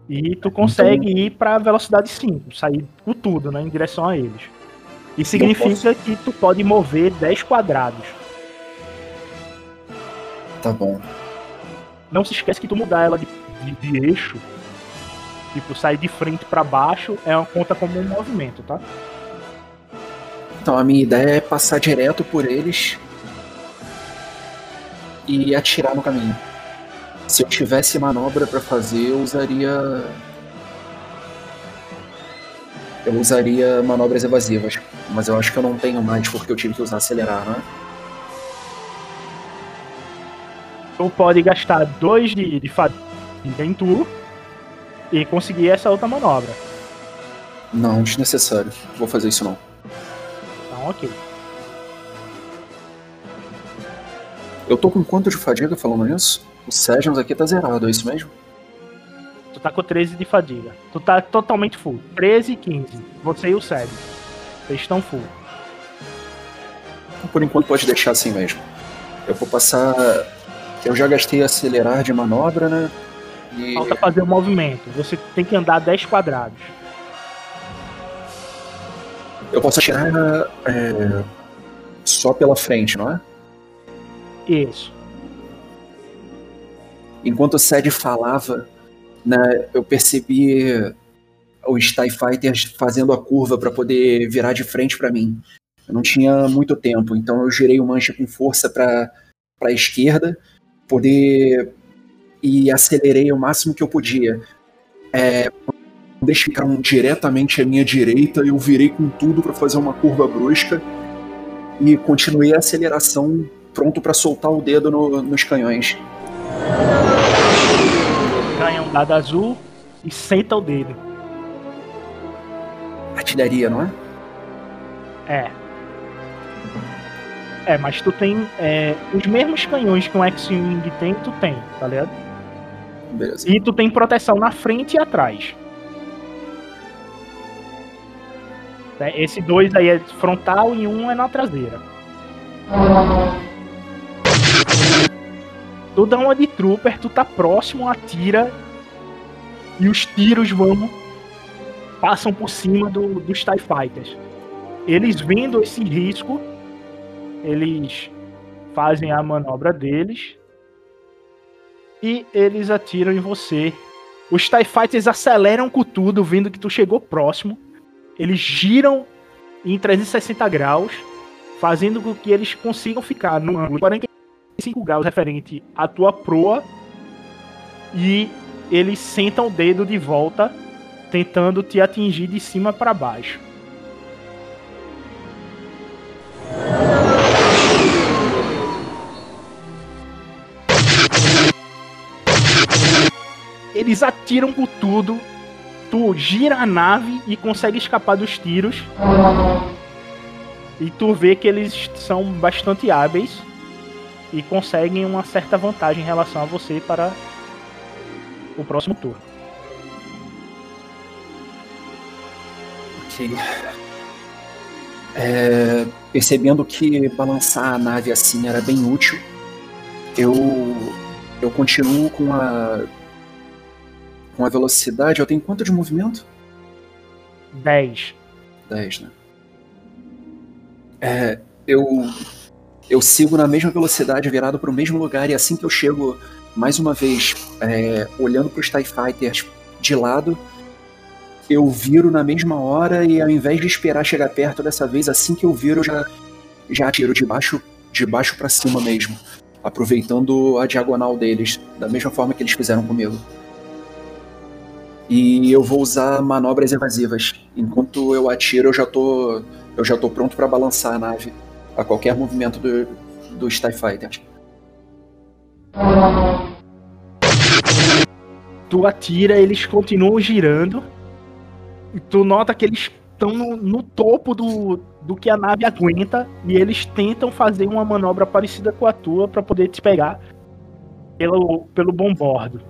E tu consegue ir pra velocidade 5, sair com tudo, né? Em direção a eles. E significa que tu pode mover 10 quadrados. Tá bom. Não se esquece que tu mudar ela de, de, de eixo, tipo, sair de frente pra baixo, é uma conta como um movimento, tá? Então a minha ideia é passar direto por eles e atirar no caminho. Se eu tivesse manobra pra fazer, eu usaria. Eu usaria manobras evasivas. Mas eu acho que eu não tenho mais porque eu tive que usar acelerar, né? Tu pode gastar 2 de, de fadiga em tu e conseguir essa outra manobra. Não, desnecessário. Vou fazer isso não. Então, ok. Eu tô com quanto de fadiga falando nisso? O Sessions aqui tá zerado, é isso mesmo? Tu tá com 13 de fadiga. Tu tá totalmente full. 13 e 15. Você e o Sed. Vocês estão full. Por enquanto pode deixar assim mesmo. Eu vou passar. Eu já gastei acelerar de manobra, né? E Falta fazer o movimento. Você tem que andar 10 quadrados. eu posso atirar é, só pela frente, não é? Isso. Enquanto o Sed falava, né, eu percebi os TIE Fighters fazendo a curva para poder virar de frente para mim. Eu não tinha muito tempo, então eu girei o mancha com força para a esquerda, poder e acelerei o máximo que eu podia. É, quando eles ficaram diretamente à minha direita, eu virei com tudo para fazer uma curva brusca e continuei a aceleração, pronto para soltar o dedo no- nos canhões. Ganha um dado azul e senta o dedo. Artilharia, não é? É. É, mas tu tem é, os mesmos canhões que um X-Wing tem, tu tem, tá ligado? Beleza. E tu tem proteção na frente e atrás. É, Esse dois aí é frontal e um é na traseira. Tu dá uma de trooper, tu tá próximo, atira e os tiros vão passam por cima do, dos TIE Fighters. Eles vendo esse risco, eles fazem a manobra deles e eles atiram em você. Os TIE Fighters aceleram com tudo, vendo que tu chegou próximo. Eles giram em 360 graus, fazendo com que eles consigam ficar num ângulo de 45 graus referente à tua proa. E eles sentam o dedo de volta, tentando te atingir de cima para baixo. Eles atiram com tudo. Tu gira a nave e consegue escapar dos tiros. E tu vê que eles são bastante hábeis e conseguem uma certa vantagem em relação a você para o próximo turno. Ok. É, percebendo que balançar a nave assim era bem útil, eu, eu continuo com a com a velocidade. Eu tenho quanto de movimento? 10. 10, né? É, eu, eu sigo na mesma velocidade, virado para o mesmo lugar, e assim que eu chego, mais uma vez, é, olhando para os TIE Fighters de lado, eu viro na mesma hora e ao invés de esperar chegar perto dessa vez, assim que eu viro, eu já, já atiro de baixo, de baixo para cima mesmo, aproveitando a diagonal deles, da mesma forma que eles fizeram comigo. E eu vou usar manobras evasivas. Enquanto eu atiro, eu já tô, eu já tô pronto para balançar a nave a qualquer movimento do, dos TIE. Tu atira, eles continuam girando. E tu nota que eles estão no, no topo do, do que a nave aguenta. E eles tentam fazer uma manobra parecida com a tua para poder te pegar pelo, pelo bombordo.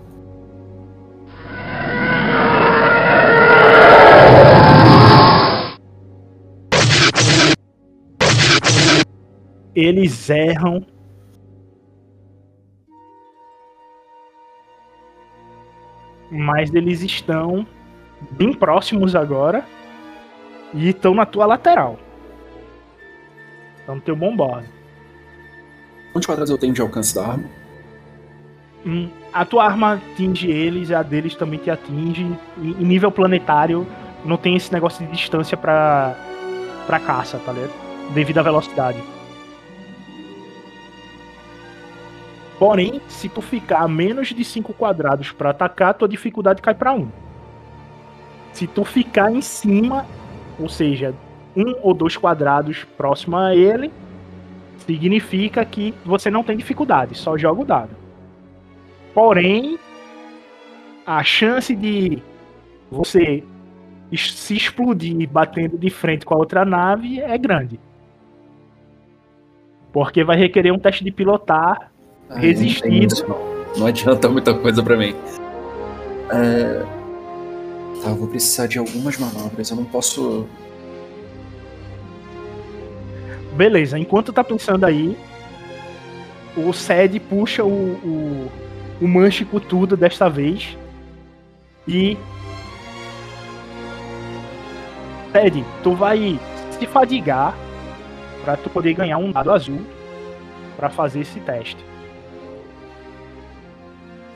Eles erram. Mas eles estão bem próximos agora. E estão na tua lateral. Estão no teu bombordo. Quantos quadrados eu tenho de alcance da arma? Hum, a tua arma atinge eles, a deles também te atinge. E em nível planetário, não tem esse negócio de distância pra, pra caça, tá ligado? Devido à velocidade. Porém, se tu ficar a menos de 5 quadrados pra atacar, tua dificuldade cai pra 1. Um. Se tu ficar em cima, ou seja, um ou dois quadrados próximo a ele, significa que você não tem dificuldade, só joga o dado. Porém, a chance de você se explodir batendo de frente com a outra nave é grande. Porque vai requerer um teste de pilotar Ah, não Não. Não adianta muita coisa pra mim. É... Tá, eu vou precisar de algumas manobras. Eu não posso. Beleza, enquanto tá pensando aí, o Sed puxa o, o, o manche com tudo desta vez. E. Sed, tu vai se fadigar pra tu poder ganhar um dado azul pra fazer esse teste.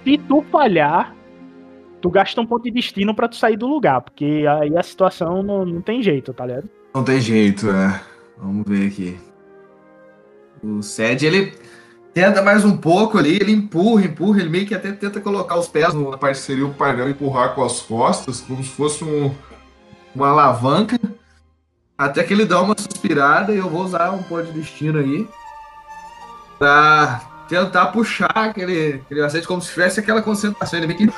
Se tu falhar, tu gasta um ponto de destino pra tu sair do lugar, porque aí a situação não, não tem jeito, tá ligado? Não tem jeito, é. Vamos ver aqui. O Sed, ele tenta mais um pouco ali, ele empurra, empurra, ele meio que até tenta colocar os pés que seria o painel empurrar com as costas, como se fosse um, uma alavanca. Até que ele dá uma suspirada e eu vou usar um ponto de destino aí pra tentar puxar aquele, aquele macete como se tivesse aquela concentração. Ele meio que.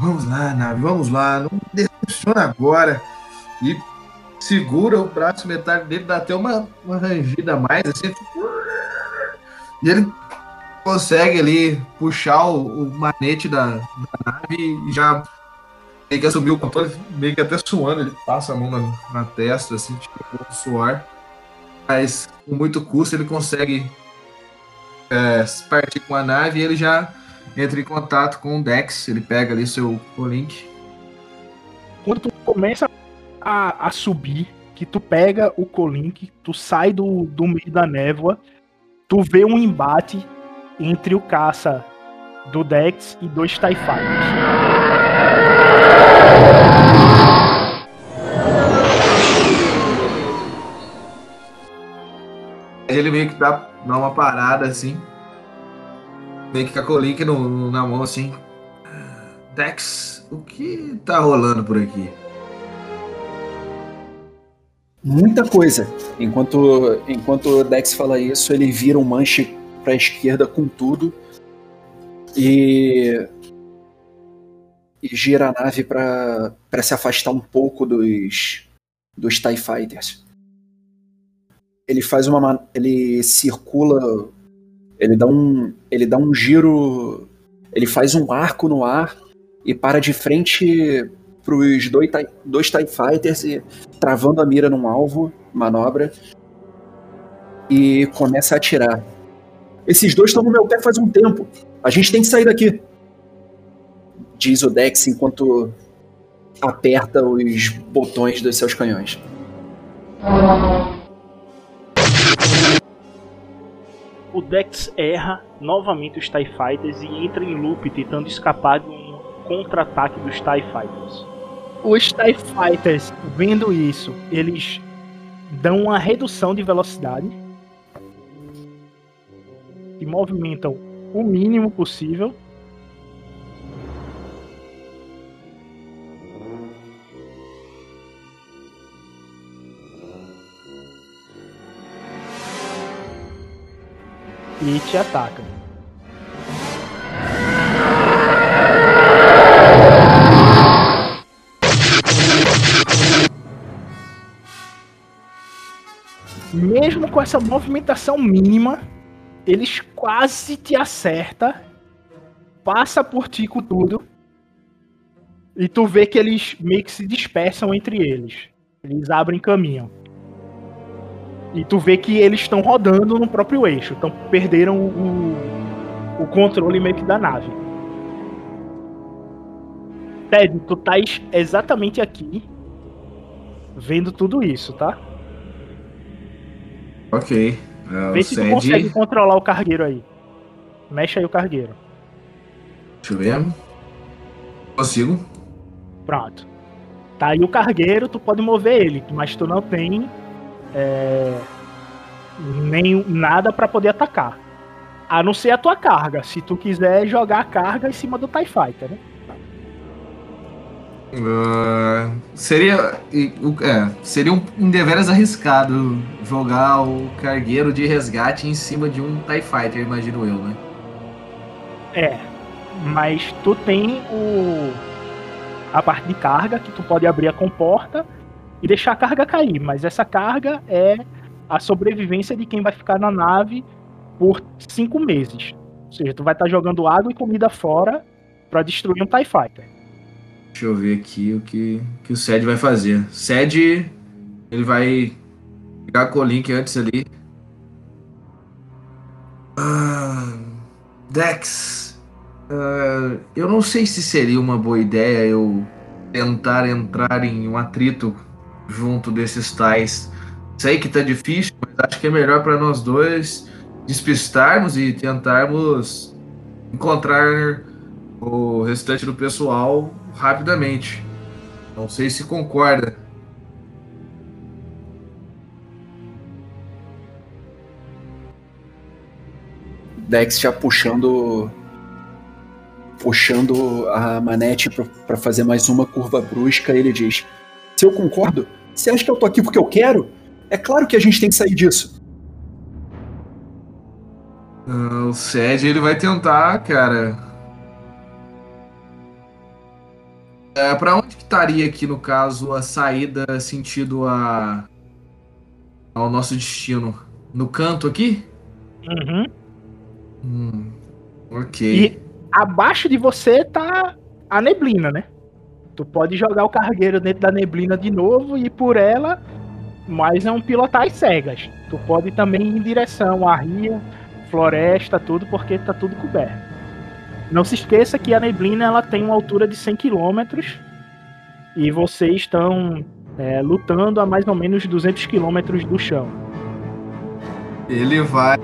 Vamos lá, nave, vamos lá, não decepciona agora. E segura o braço metade dele, dá até uma, uma rangida a mais, assim. E ele consegue ali puxar o, o manete da, da nave e já meio que assumiu o controle, meio que até suando, ele passa a mão na, na testa, assim, tipo, suor. Mas com muito custo ele consegue é, partir com a nave ele já entra em contato com o Dex, ele pega ali seu link. quando tu começa a, a subir, que tu pega o Colink, tu sai do, do meio da névoa, tu vê um embate entre o caça do Dex e dois TIE Fighters. Ele meio que dá, uma parada assim. Meio que com a Colink no, na mão assim. Dex, o que tá rolando por aqui? Muita coisa. Enquanto, enquanto o Dex fala isso, ele vira um manche pra esquerda com tudo. E. E gira a nave pra se afastar um pouco dos. dos TIE Fighters. Ele faz uma. Ele circula. Ele dá um. Ele dá um giro. Ele faz um arco no ar e para de frente pros dois, dois TIE Fighters e travando a mira num alvo, manobra, e começa a atirar. Esses dois estão no meu pé faz um tempo. A gente tem que sair daqui. Diz o Dex enquanto aperta os botões dos seus canhões. O Dex erra novamente os TIE Fighters e entra em loop tentando escapar de um contra-ataque dos TIE Fighters. Os TIE Fighters, vendo isso, eles dão uma redução de velocidade e movimentam o mínimo possível. E te atacam. Mesmo com essa movimentação mínima, eles quase te acertam, passa por ti com tudo, e tu vê que eles meio que se dispersam entre eles. Eles abrem caminho. E tu vê que eles estão rodando no próprio eixo, então perderam o, o controle meio que da nave. Ted, tu estás exatamente aqui, vendo tudo isso, tá? Ok. É, Vê se tu consegue controlar o cargueiro aí. Mexe aí o cargueiro. Deixa eu ver. Consigo. Pronto. Tá aí o cargueiro, tu pode mover ele, mas tu não tem é, nem nada pra poder atacar. A não ser a tua carga, se tu quiser jogar a carga em cima do TIE Fighter, né? Ah, seria, é, seria um, um deveras arriscado jogar o cargueiro de resgate em cima de um TIE Fighter, imagino eu, né? É, mas tu tem o a parte de carga que tu pode abrir a comporta e deixar a carga cair, mas essa carga é a sobrevivência de quem vai ficar na nave por cinco meses. Ou seja, tu vai estar jogando água e comida fora para destruir um TIE Fighter. Deixa eu ver aqui o que, que o Sed vai fazer. Sed, ele vai pegar com o link antes ali. Ah, Dex, ah, eu não sei se seria uma boa ideia eu tentar entrar em um atrito junto desses tais. Sei que tá difícil, mas acho que é melhor para nós dois despistarmos e tentarmos encontrar o restante do pessoal rapidamente. Não sei se concorda. Dex já puxando puxando a manete para fazer mais uma curva brusca, ele diz: "Se eu concordo, você acha que eu tô aqui porque eu quero? É claro que a gente tem que sair disso." Uh, o Sed ele vai tentar, cara. É, para onde que estaria aqui no caso a saída sentido a ao nosso destino? No canto aqui? Uhum. Hum, ok. E abaixo de você tá a neblina, né? Tu pode jogar o cargueiro dentro da neblina de novo e por ela, mas é um pilotar às cegas. Tu pode também ir em direção à ria, floresta, tudo, porque tá tudo coberto. Não se esqueça que a neblina ela tem uma altura de 100 km e vocês estão é, lutando a mais ou menos 200 km do chão. Ele vai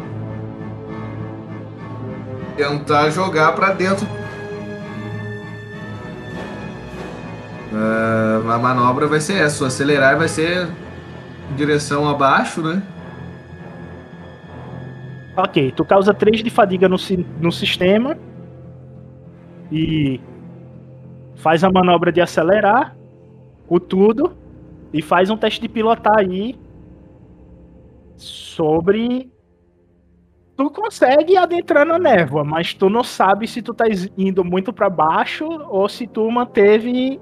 tentar jogar para dentro. Uh, a manobra vai ser essa, o acelerar vai ser em direção abaixo, né? Ok, tu causa 3 de fadiga no, no sistema e faz a manobra de acelerar o tudo e faz um teste de pilotar aí sobre tu consegue adentrar na névoa, mas tu não sabe se tu tá indo muito para baixo ou se tu manteve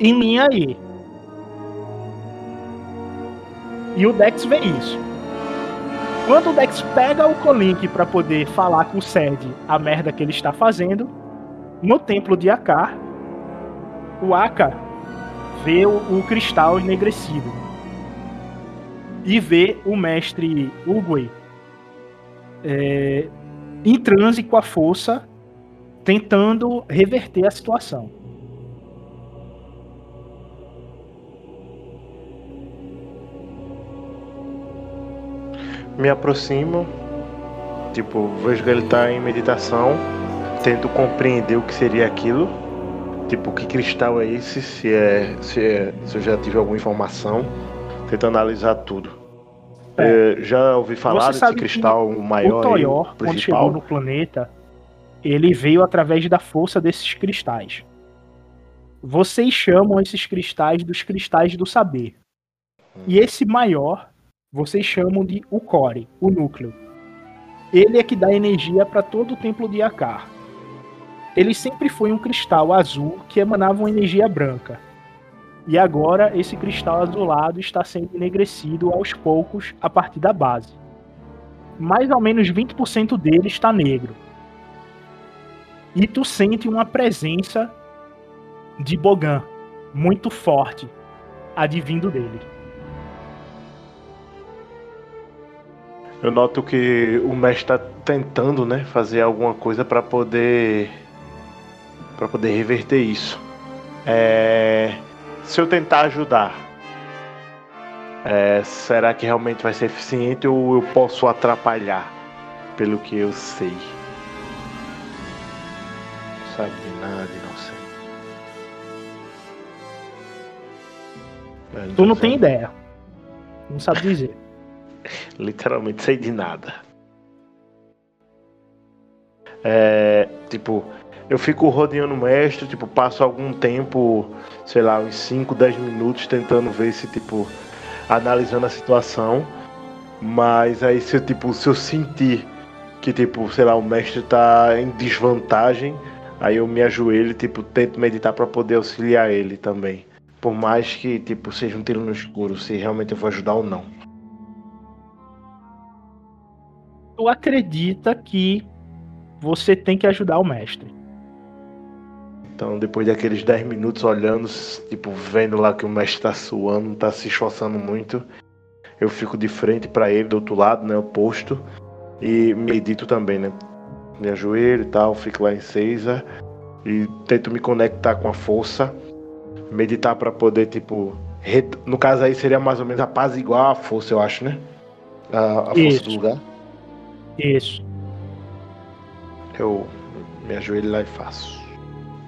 em linha aí. E o Dex vê isso. Quando o Dex pega o Colink para poder falar com o Sed a merda que ele está fazendo, no templo de Akar, o Aka vê o, o cristal enegrecido e vê o mestre Uguay é, em transe com a força, tentando reverter a situação. Me aproximo, tipo, vejo que ele tá em meditação, tento compreender o que seria aquilo, tipo, que cristal é esse, se é, se, é, se eu já tive alguma informação, tento analisar tudo. É, já ouvi falar desse cristal maior. O Toyor, quando chegou no planeta, ele veio através da força desses cristais. Vocês chamam esses cristais dos cristais do saber. E esse maior, vocês chamam de o core, o núcleo. Ele é que dá energia para todo o templo de Akar. Ele sempre foi um cristal azul que emanava uma energia branca. E agora esse cristal azulado está sendo enegrecido aos poucos a partir da base. Mais ou menos 20% dele está negro. E tu sente uma presença de Bogan muito forte advindo dele. Eu noto que o mestre está tentando, né, fazer alguma coisa para poder para poder reverter isso. É se eu tentar ajudar, é, será que realmente vai ser eficiente ou eu posso atrapalhar? Pelo que eu sei. Não sabe de nada. Não tu não tem ideia. Não sabe dizer. [laughs] Literalmente sei de nada. É, tipo, eu fico rodeando o mestre, tipo, passo algum tempo, sei lá, uns 5, 10 minutos tentando ver se, tipo, analisando a situação. Mas aí se eu, tipo, se eu sentir que, tipo, sei lá, o mestre tá em desvantagem, aí eu me ajoelho e, tipo, tento meditar para poder auxiliar ele também. Por mais que, tipo, seja um tiro no escuro, se realmente eu vou ajudar ou não. Tu acredita que você tem que ajudar o mestre. Então, depois daqueles 10 minutos olhando, tipo, vendo lá que o mestre tá suando, tá se esforçando muito, eu fico de frente para ele, do outro lado, né, oposto, e medito também, né? Me ajoelho e tal, fico lá em Seiza e tento me conectar com a força, meditar para poder, tipo, ret... no caso aí seria mais ou menos a paz igual a força, eu acho, né? A, a força Isso. do lugar. Isso. Eu me ajoelho lá e faço.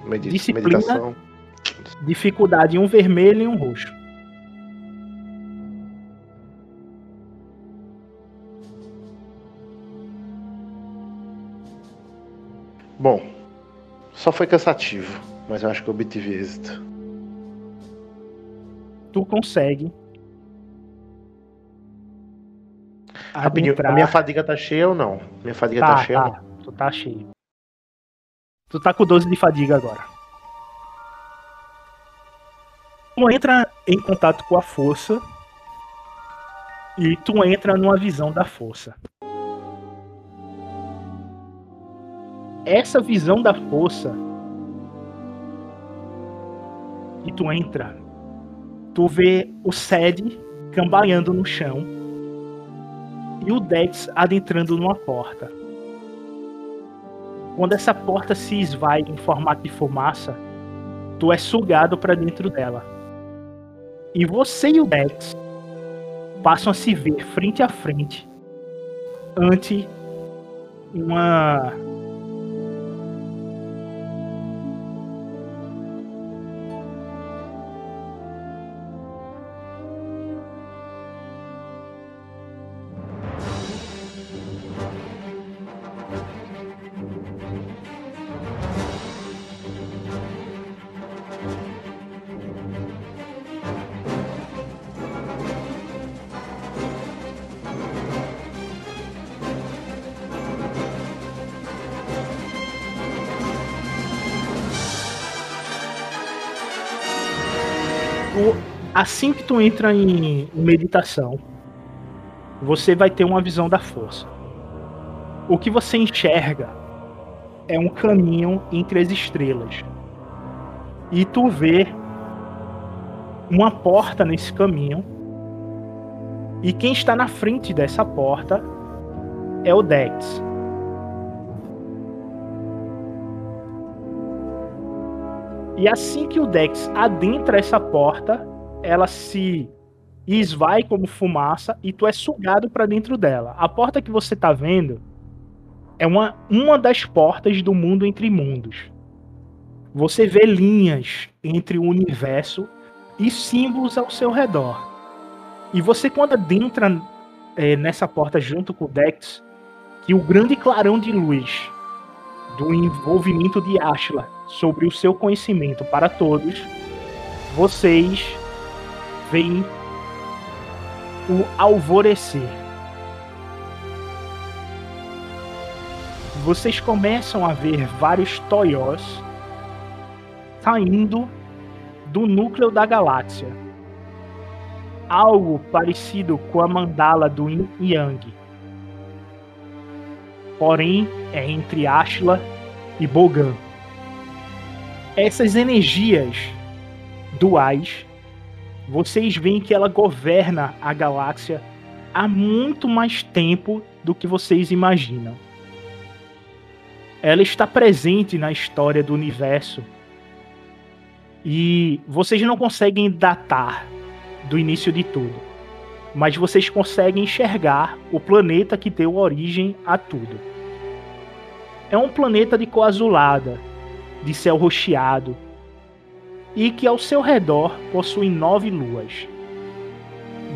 Medito, Disciplina. meditação. Dificuldade um vermelho e um roxo. Bom, só foi cansativo, mas eu acho que eu obtive êxito. Tu consegue. Rapidinho, a minha fadiga tá cheia ou não? Minha fadiga tá, Tá, cheia tá. Tu tá cheio. Tu tá com 12 de fadiga agora. Tu entra em contato com a força. E tu entra numa visão da força. Essa visão da força. E tu entra. Tu vê o Sed cambaleando no chão. E o Dex adentrando numa porta. Quando essa porta se esvai em formato de fumaça, tu é sugado para dentro dela. E você e o Dex passam a se ver frente a frente ante uma assim que tu entra em meditação, você vai ter uma visão da força. O que você enxerga é um caminho entre as estrelas. E tu vê uma porta nesse caminho. E quem está na frente dessa porta é o Dex. E assim que o Dex adentra essa porta, ela se esvai como fumaça e tu é sugado para dentro dela. A porta que você tá vendo é uma, uma das portas do mundo entre mundos. Você vê linhas entre o universo e símbolos ao seu redor. E você quando adentra é, nessa porta junto com o Dex, que o grande clarão de luz do envolvimento de Ashla sobre o seu conhecimento para todos, vocês veem o alvorecer. Vocês começam a ver vários Toyos saindo do núcleo da galáxia. Algo parecido com a mandala do Yin Yang. Porém, é entre Ashla e Bogan. Essas energias duais, vocês veem que ela governa a galáxia há muito mais tempo do que vocês imaginam. Ela está presente na história do universo e vocês não conseguem datar do início de tudo, mas vocês conseguem enxergar o planeta que deu origem a tudo. É um planeta de cor azulada, de céu rocheado, e que ao seu redor possui nove luas.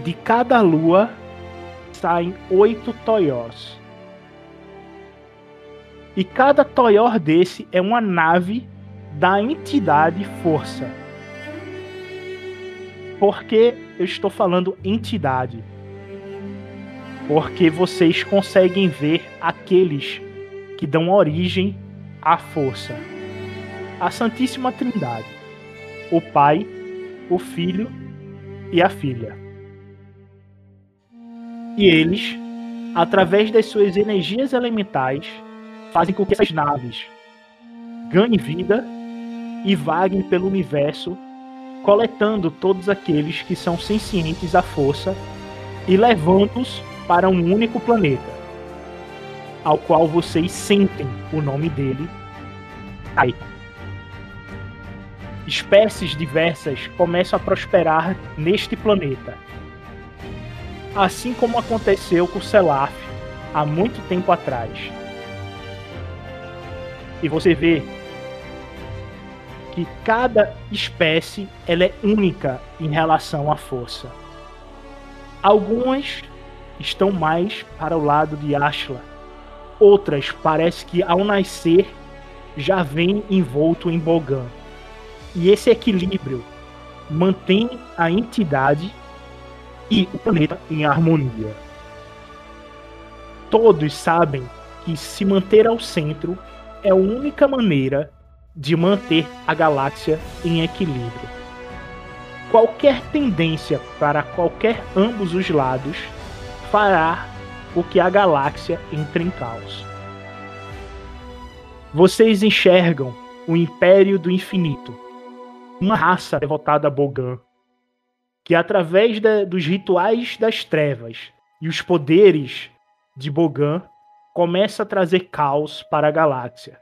De cada lua saem oito Toyors. E cada Toyor desse é uma nave da entidade Força. Por que eu estou falando entidade? Porque vocês conseguem ver aqueles que dão origem à força. A Santíssima Trindade. O Pai, o Filho e a Filha. E eles através das suas energias elementais, fazem com que essas naves ganhem vida e vaguem pelo universo, coletando todos aqueles que são sencientes à força e levando-os para um único planeta, ao qual vocês sentem o nome dele, Titan. Espécies diversas começam a prosperar neste planeta, assim como aconteceu com Selaf há muito tempo atrás. E você vê que cada espécie ela é única em relação à força. Algumas estão mais para o lado de Ashla. Outras parece que ao nascer já vem envolto em Bogan. E esse equilíbrio mantém a entidade e o planeta em harmonia. Todos sabem que se manter ao centro é a única maneira de manter a galáxia em equilíbrio. Qualquer tendência para qualquer ambos os lados fará o que a galáxia entre em caos. Vocês enxergam o Império do Infinito, uma raça devotada a Bogan, que através de, dos rituais das trevas e os poderes de Bogan começa a trazer caos para a galáxia.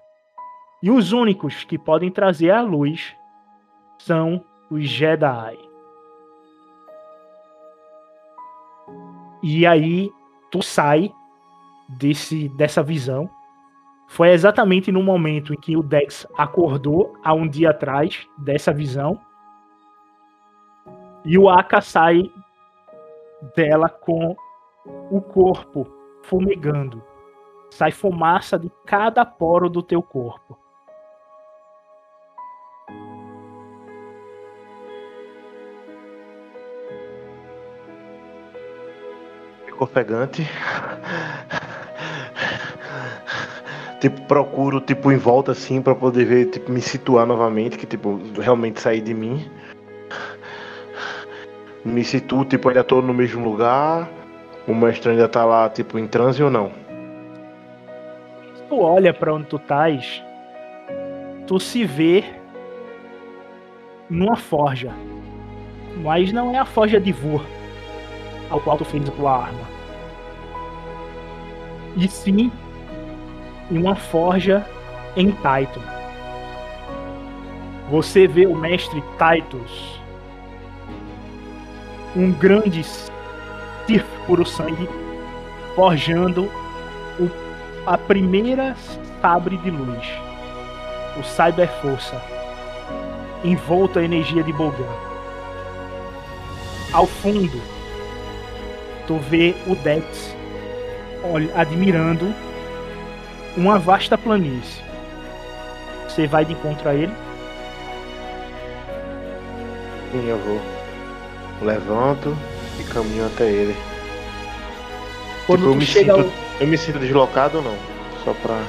E os únicos que podem trazer a luz são os Jedi. E aí tu sai desse, dessa visão. Foi exatamente no momento em que o Dex acordou há um dia atrás dessa visão. E o Aka sai dela com o corpo fumegando. Sai fumaça de cada poro do teu corpo. ofegante. Tipo, procuro, tipo, em volta, assim, para poder ver, tipo, me situar novamente, que, tipo, realmente sair de mim. Me situo, tipo, ainda tô no mesmo lugar. O mestre ainda tá lá, tipo, em transe ou não? Tu olha para onde tu estás, tu se vê numa forja. Mas não é a forja de Vor ao qual tu fez a tua arma. E sim em uma forja em Titan. Você vê o mestre Titus, um grande puro sangue, forjando o, a primeira sabre de luz, o Cyber Força, envolto a energia de Bogan. Ao fundo, tu vê o Dex olha, admirando uma vasta planície. Você vai de encontro a ele? Sim, eu vou. Levanto e caminho até ele. Quando tipo, eu, me sinto, ao... eu me sinto deslocado ou não? Só pra.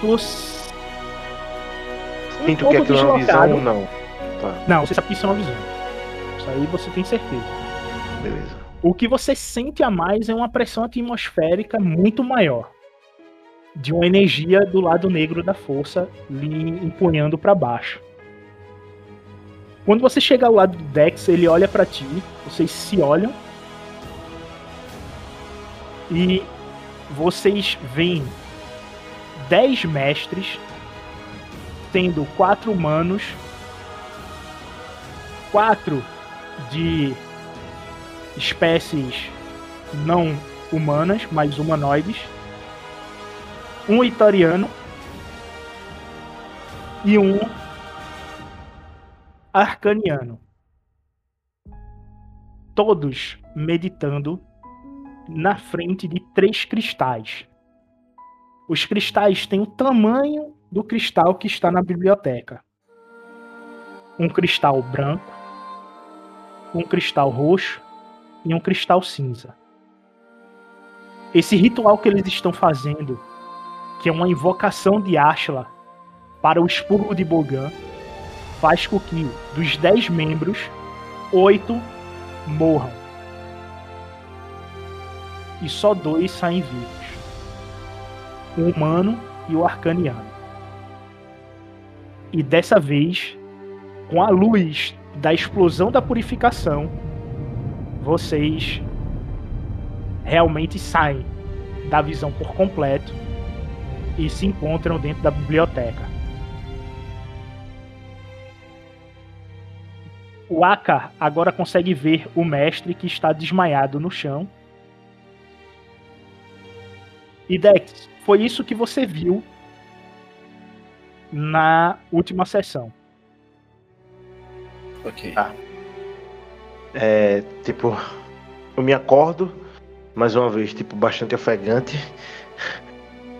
Tu... Sinto Um que aquilo é uma visão ou não? Tá, Não, você sabe que isso é uma visão. Isso aí você tem certeza. beleza. O que você sente a mais é uma pressão atmosférica muito maior. De uma energia do lado negro da força lhe empunhando para baixo. Quando você chega ao lado do Dex, ele olha para ti, vocês se olham. E vocês veem 10 mestres, tendo quatro humanos, quatro de espécies não humanas, mas humanoides, um itoriano e um arcaniano. Todos meditando na frente de três cristais. Os cristais têm o tamanho do cristal que está na biblioteca. Um cristal branco, um cristal roxo e um cristal cinza. Esse ritual que eles estão fazendo, que é uma invocação de Ashla para o expurgo de Bogan, faz com que dos dez membros, oito morram. e só dois saem vivos: o humano e o arcaniano. E dessa vez, com a luz da explosão da purificação, vocês realmente saem da visão por completo e se encontram dentro da biblioteca. O Aka agora consegue ver o mestre que está desmaiado no chão. E Dex, foi isso que você viu na última sessão. Ok. Tá. É, tipo, eu me acordo, mais uma vez, tipo, bastante ofegante.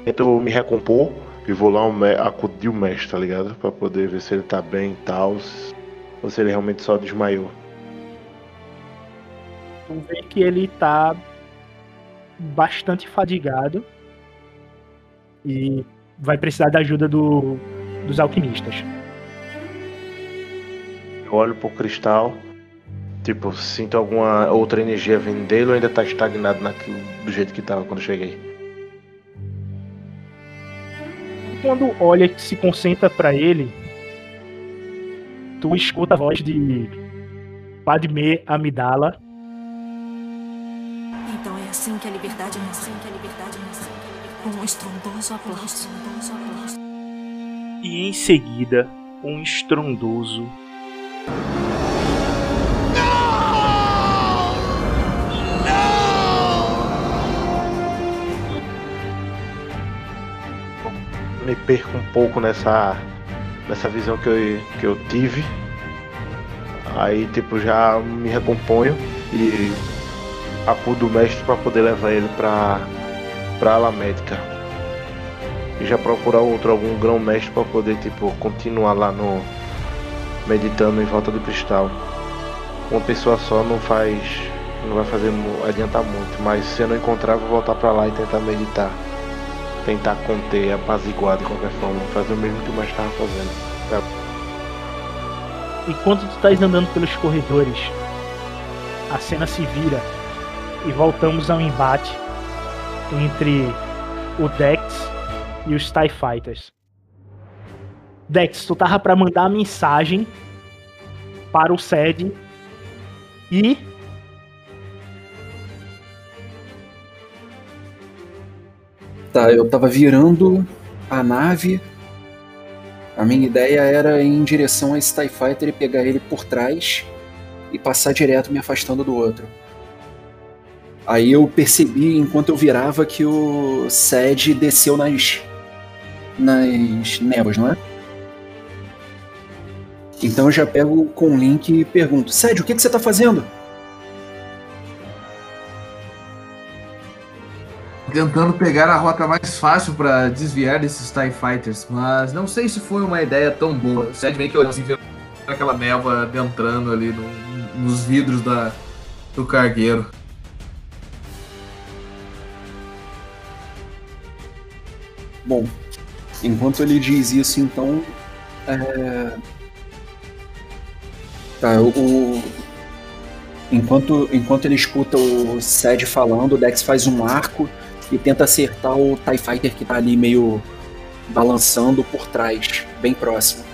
Tento me recompor e vou lá um acudir o mestre, tá ligado? Pra poder ver se ele tá bem e tal. Ou se ele realmente só desmaiou. Tu vê que ele tá bastante fadigado e vai precisar da ajuda do, dos alquimistas. Eu olho pro cristal, tipo, sinto alguma outra energia vindo dele ou ainda tá estagnado naquilo, do jeito que tava quando cheguei? Quando olha e se concentra para ele, tu escuta a voz de Padme Amidala. Então é assim que a liberdade nasce, que a liberdade nasce, com um estrondoso aplauso. E em seguida, um estrondoso me perco um pouco nessa nessa visão que eu, que eu tive. Aí tipo já me recomponho e acudo o mestre para poder levar ele para para ala médica. E já procurar outro algum grão mestre para poder tipo continuar lá no meditando em volta do cristal. Uma pessoa só não faz não vai fazer adiantar muito, mas se eu não encontrar vou voltar para lá e tentar meditar tentar conter, apaziguar de qualquer forma, fazer o mesmo que o mestre estava fazendo. É. Enquanto tu estás andando pelos corredores, a cena se vira e voltamos ao embate entre o Dex e os TIE Fighters. Dex, tu tava para mandar a mensagem para o SED e Tá, eu tava virando a nave. A minha ideia era ir em direção a esse TIE Fighter e pegar ele por trás e passar direto me afastando do outro. Aí eu percebi, enquanto eu virava, que o Sed desceu nas. nas névoas, não é? Então eu já pego com o link e pergunto: Sed, o que, que você tá fazendo? Tentando pegar a rota mais fácil para desviar desses TIE Fighters, mas não sei se foi uma ideia tão boa. O Sed meio que assim, viu aquela névoa adentrando ali no, nos vidros da, do cargueiro. Bom, enquanto ele diz isso, então. É... Tá, o, enquanto, enquanto ele escuta o Sed falando, o Dex faz um arco e tenta acertar o TIE Fighter que tá ali meio balançando por trás, bem próximo.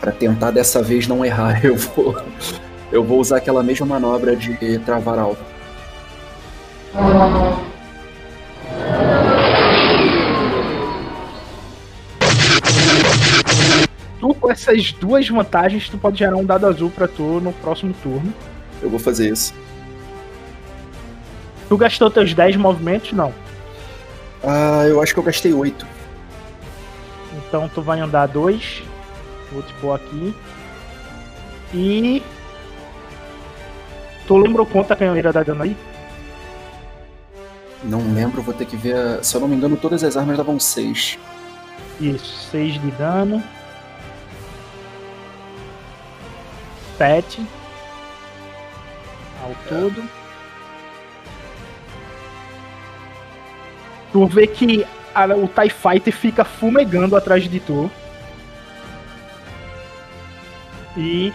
Para tentar dessa vez não errar, [laughs] eu vou eu vou usar aquela mesma manobra de travar alvo. Tu com essas duas vantagens, tu pode gerar um dado azul para tu no próximo turno. Eu vou fazer isso. Tu gastou teus 10 movimentos? Não. Ah, eu acho que eu gastei 8. Então tu vai andar 2. Vou te pôr aqui. E. Tu lembrou quanto a canhoneira dá dano aí? Não lembro, vou ter que ver. Se eu não me engano, todas as armas davam 6. Isso, 6 de dano. 7 ao todo. Tu vê que a, o TIE Fighter fica fumegando atrás de tu. E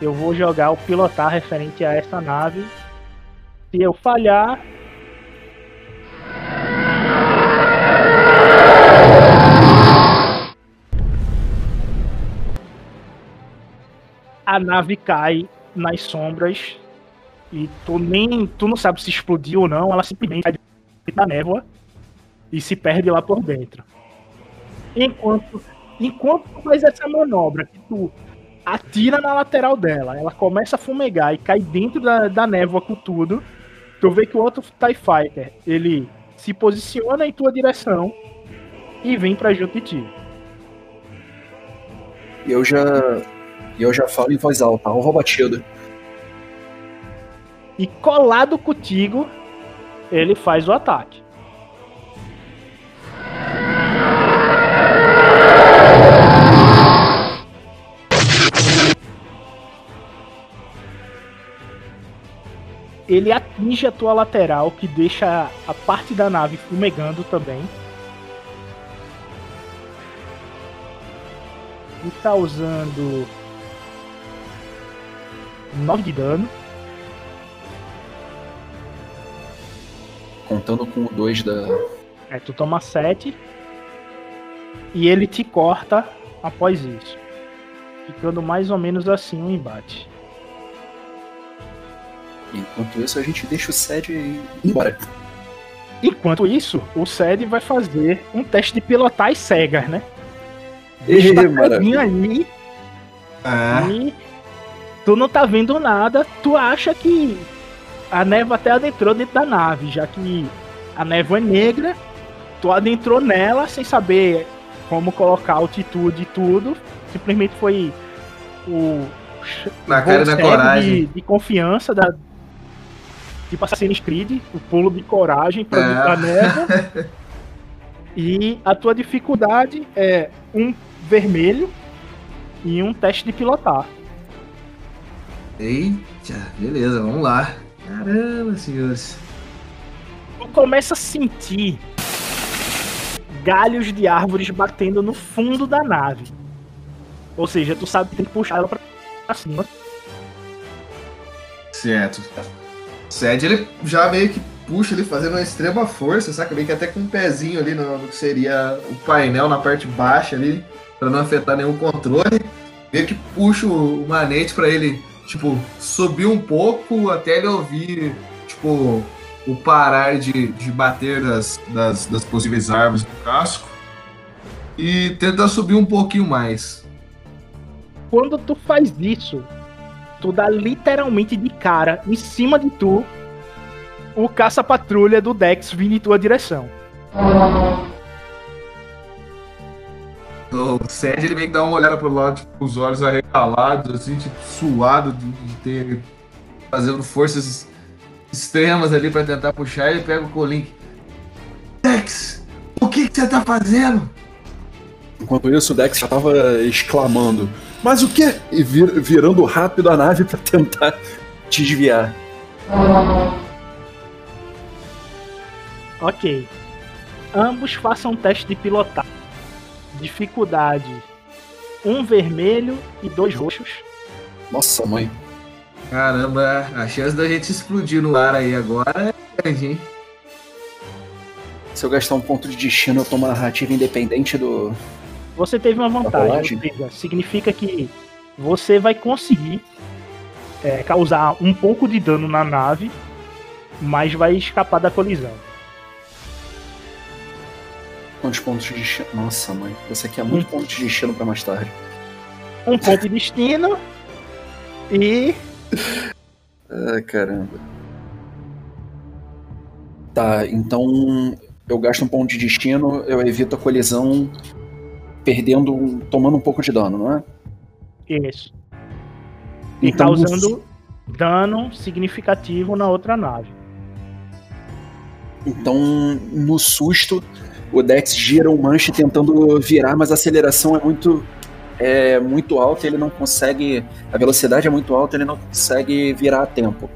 eu vou jogar o pilotar referente a essa nave. Se eu falhar, a nave cai nas sombras e tu nem tu não sabe se explodiu ou não, ela simplesmente cai da névoa e se perde lá por dentro. Enquanto enquanto tu faz essa manobra, que tu atira na lateral dela, ela começa a fumegar e cai dentro da, da névoa com tudo, tu vê que o outro TIE Fighter, ele se posiciona em tua direção e vem pra junto de ti. E eu já. Eu já falo em voz alta, alvo batido. E colado contigo, ele faz o ataque. Ele atinge a tua lateral, que deixa a parte da nave fumegando também. E causando 9 de dano. Contando com o 2 da. É, tu toma 7. E ele te corta após isso. Ficando mais ou menos assim o embate. Enquanto isso, a gente deixa o Sed ir embora. Enquanto isso, o Sed vai fazer um teste de pilotar as cegas, né? Caidinho aí Ah, e tu não tá vendo nada. Tu acha que a névoa até adentrou dentro da nave, já que a névoa é negra. Tu adentrou nela sem saber como colocar altitude e tudo. Simplesmente foi o na cara da coragem. De, de confiança da tipo Assassin's Creed, o pulo de coragem pra É. da névoa. [laughs] e a tua dificuldade é um vermelho e um teste de pilotar. Eita, beleza, vamos lá. Caramba, senhores. Tu começa a sentir galhos de árvores batendo no fundo da nave. Ou seja, tu sabe que tem que puxar ela pra cima. Certo. Sed, ele já meio que puxa ele fazendo uma extrema força, saca? Meio que até com um pezinho ali no, no que seria o painel na parte baixa ali, pra não afetar nenhum controle. Meio que puxa o, o manete pra ele, tipo, subir um pouco até ele ouvir, tipo, o parar de, de bater das, das, das possíveis armas no casco. E tentar subir um pouquinho mais. Quando tu faz isso, tu dá literalmente de cara em cima de tu o caça-patrulha do Dex vindo em tua direção. O Sérgio ele meio que dá uma olhada pro lado, tipo, com os olhos arregalados, assim, tipo, suado de, de ter. fazendo forças extremas ali pra tentar puxar. Ele pega o Colin. Dex, o que que você tá fazendo? Enquanto isso, o Dex já tava exclamando: Mas o quê? E vir- virando rápido a nave pra tentar desviar. Ok. Ambos façam um teste de pilotar. Dificuldade: um vermelho e dois roxos. Nossa, mãe. Caramba, a chance da gente explodir no ar aí agora é grande, hein? Se eu gastar um ponto de destino, eu tomo a narrativa independente do. Você teve uma vantagem. seja, significa que você vai conseguir é, causar um pouco de dano na nave, mas vai escapar da colisão. Quantos pontos de destino? Nossa, mãe. Você quer muito ponto de destino pra mais tarde. Um ponto de destino e [laughs] Ai, caramba. Tá, então eu gasto um ponto de destino, eu evito a colisão perdendo, um- tomando um pouco de dano, não é? isso. E Então, causando dano significativo na outra nave. Então, no susto, o Dex gira o manche tentando virar, mas a aceleração é muito é muito alta, ele não consegue, a velocidade é muito alta, ele não consegue virar a tempo.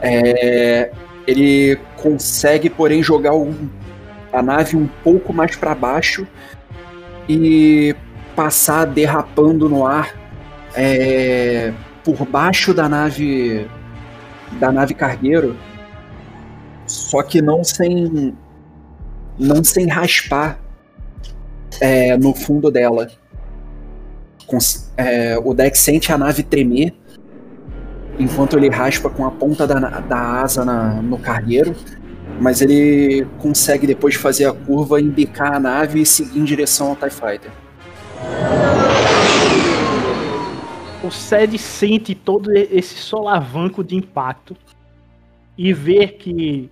É, ele consegue, porém, jogar um- a nave um pouco mais para baixo e passar derrapando no ar é, por baixo da nave da nave cargueiro só que não sem não sem raspar é, no fundo dela. É, o Dex sente a nave tremer enquanto ele raspa com a ponta da, da asa na- no cargueiro, mas ele consegue depois fazer a curva, embicar a nave e seguir em direção ao TIE Fighter. O Sed sente todo esse solavanco de impacto e vê que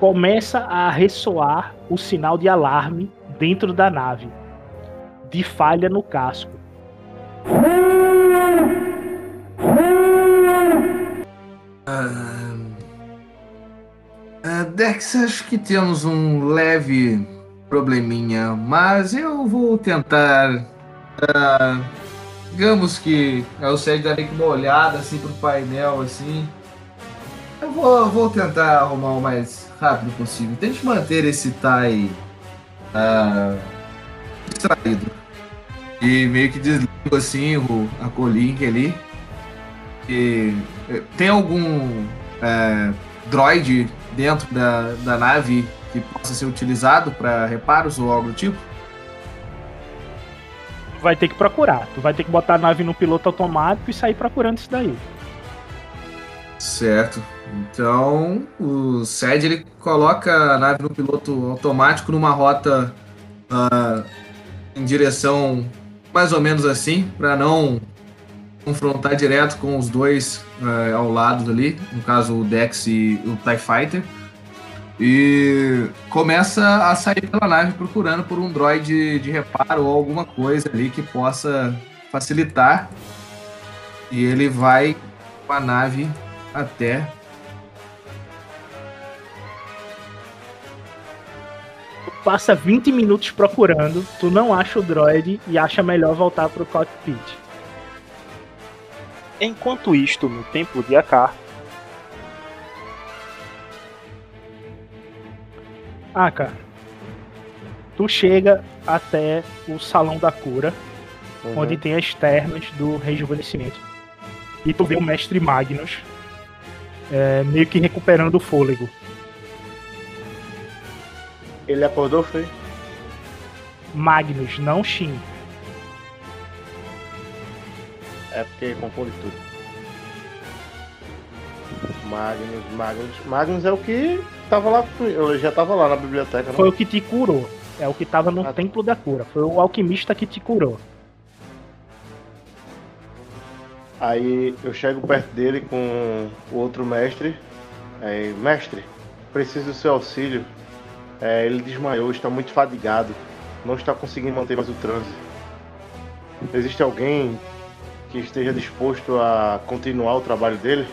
começa a ressoar o sinal de alarme dentro da nave, de falha no casco. Ah, Dex, acho que temos um leve probleminha, mas eu vou tentar. ah, digamos que eu sei dar uma olhada assim pro painel assim. Eu vou, vou tentar arrumar o mais rápido possível. Tente manter esse Tai ah, distraído. E meio que desligo assim o, a colink ali. E eh, tem algum é, droid dentro da, da nave que possa ser utilizado para reparos ou algo do tipo? Vai ter que procurar. Tu vai ter que botar a nave no piloto automático e sair procurando isso daí. Certo. Então, o SED ele coloca a nave no piloto automático numa rota ah, em direção mais ou menos assim, para não confrontar direto com os dois ah, ao lado ali, no caso o Dex e o TIE Fighter. E começa a sair pela nave procurando por um droid de reparo ou alguma coisa ali que possa facilitar. E ele vai com a nave até passa 20 minutos procurando, tu não acha o droid e acha melhor voltar pro cockpit. Enquanto isto, no templo de Akar, Ah, cara. Tu chega até o salão da cura, Uhum. onde tem as termas do rejuvenescimento. E tu vê o mestre Magnus é, meio que recuperando o fôlego. Ele acordou, foi? Magnus, não Shin. É porque confunde tudo. Magnus, Magnus. Magnus é o que tava lá. Eu já tava lá na biblioteca, Foi não? o que te curou. É o que tava no Ah, templo da cura. Foi o alquimista que te curou. Aí eu chego perto dele com o outro mestre. Aí, mestre, preciso do seu auxílio. É, ele desmaiou, está muito fadigado. Não está conseguindo manter mais o transe. Existe alguém que esteja disposto a continuar o trabalho dele?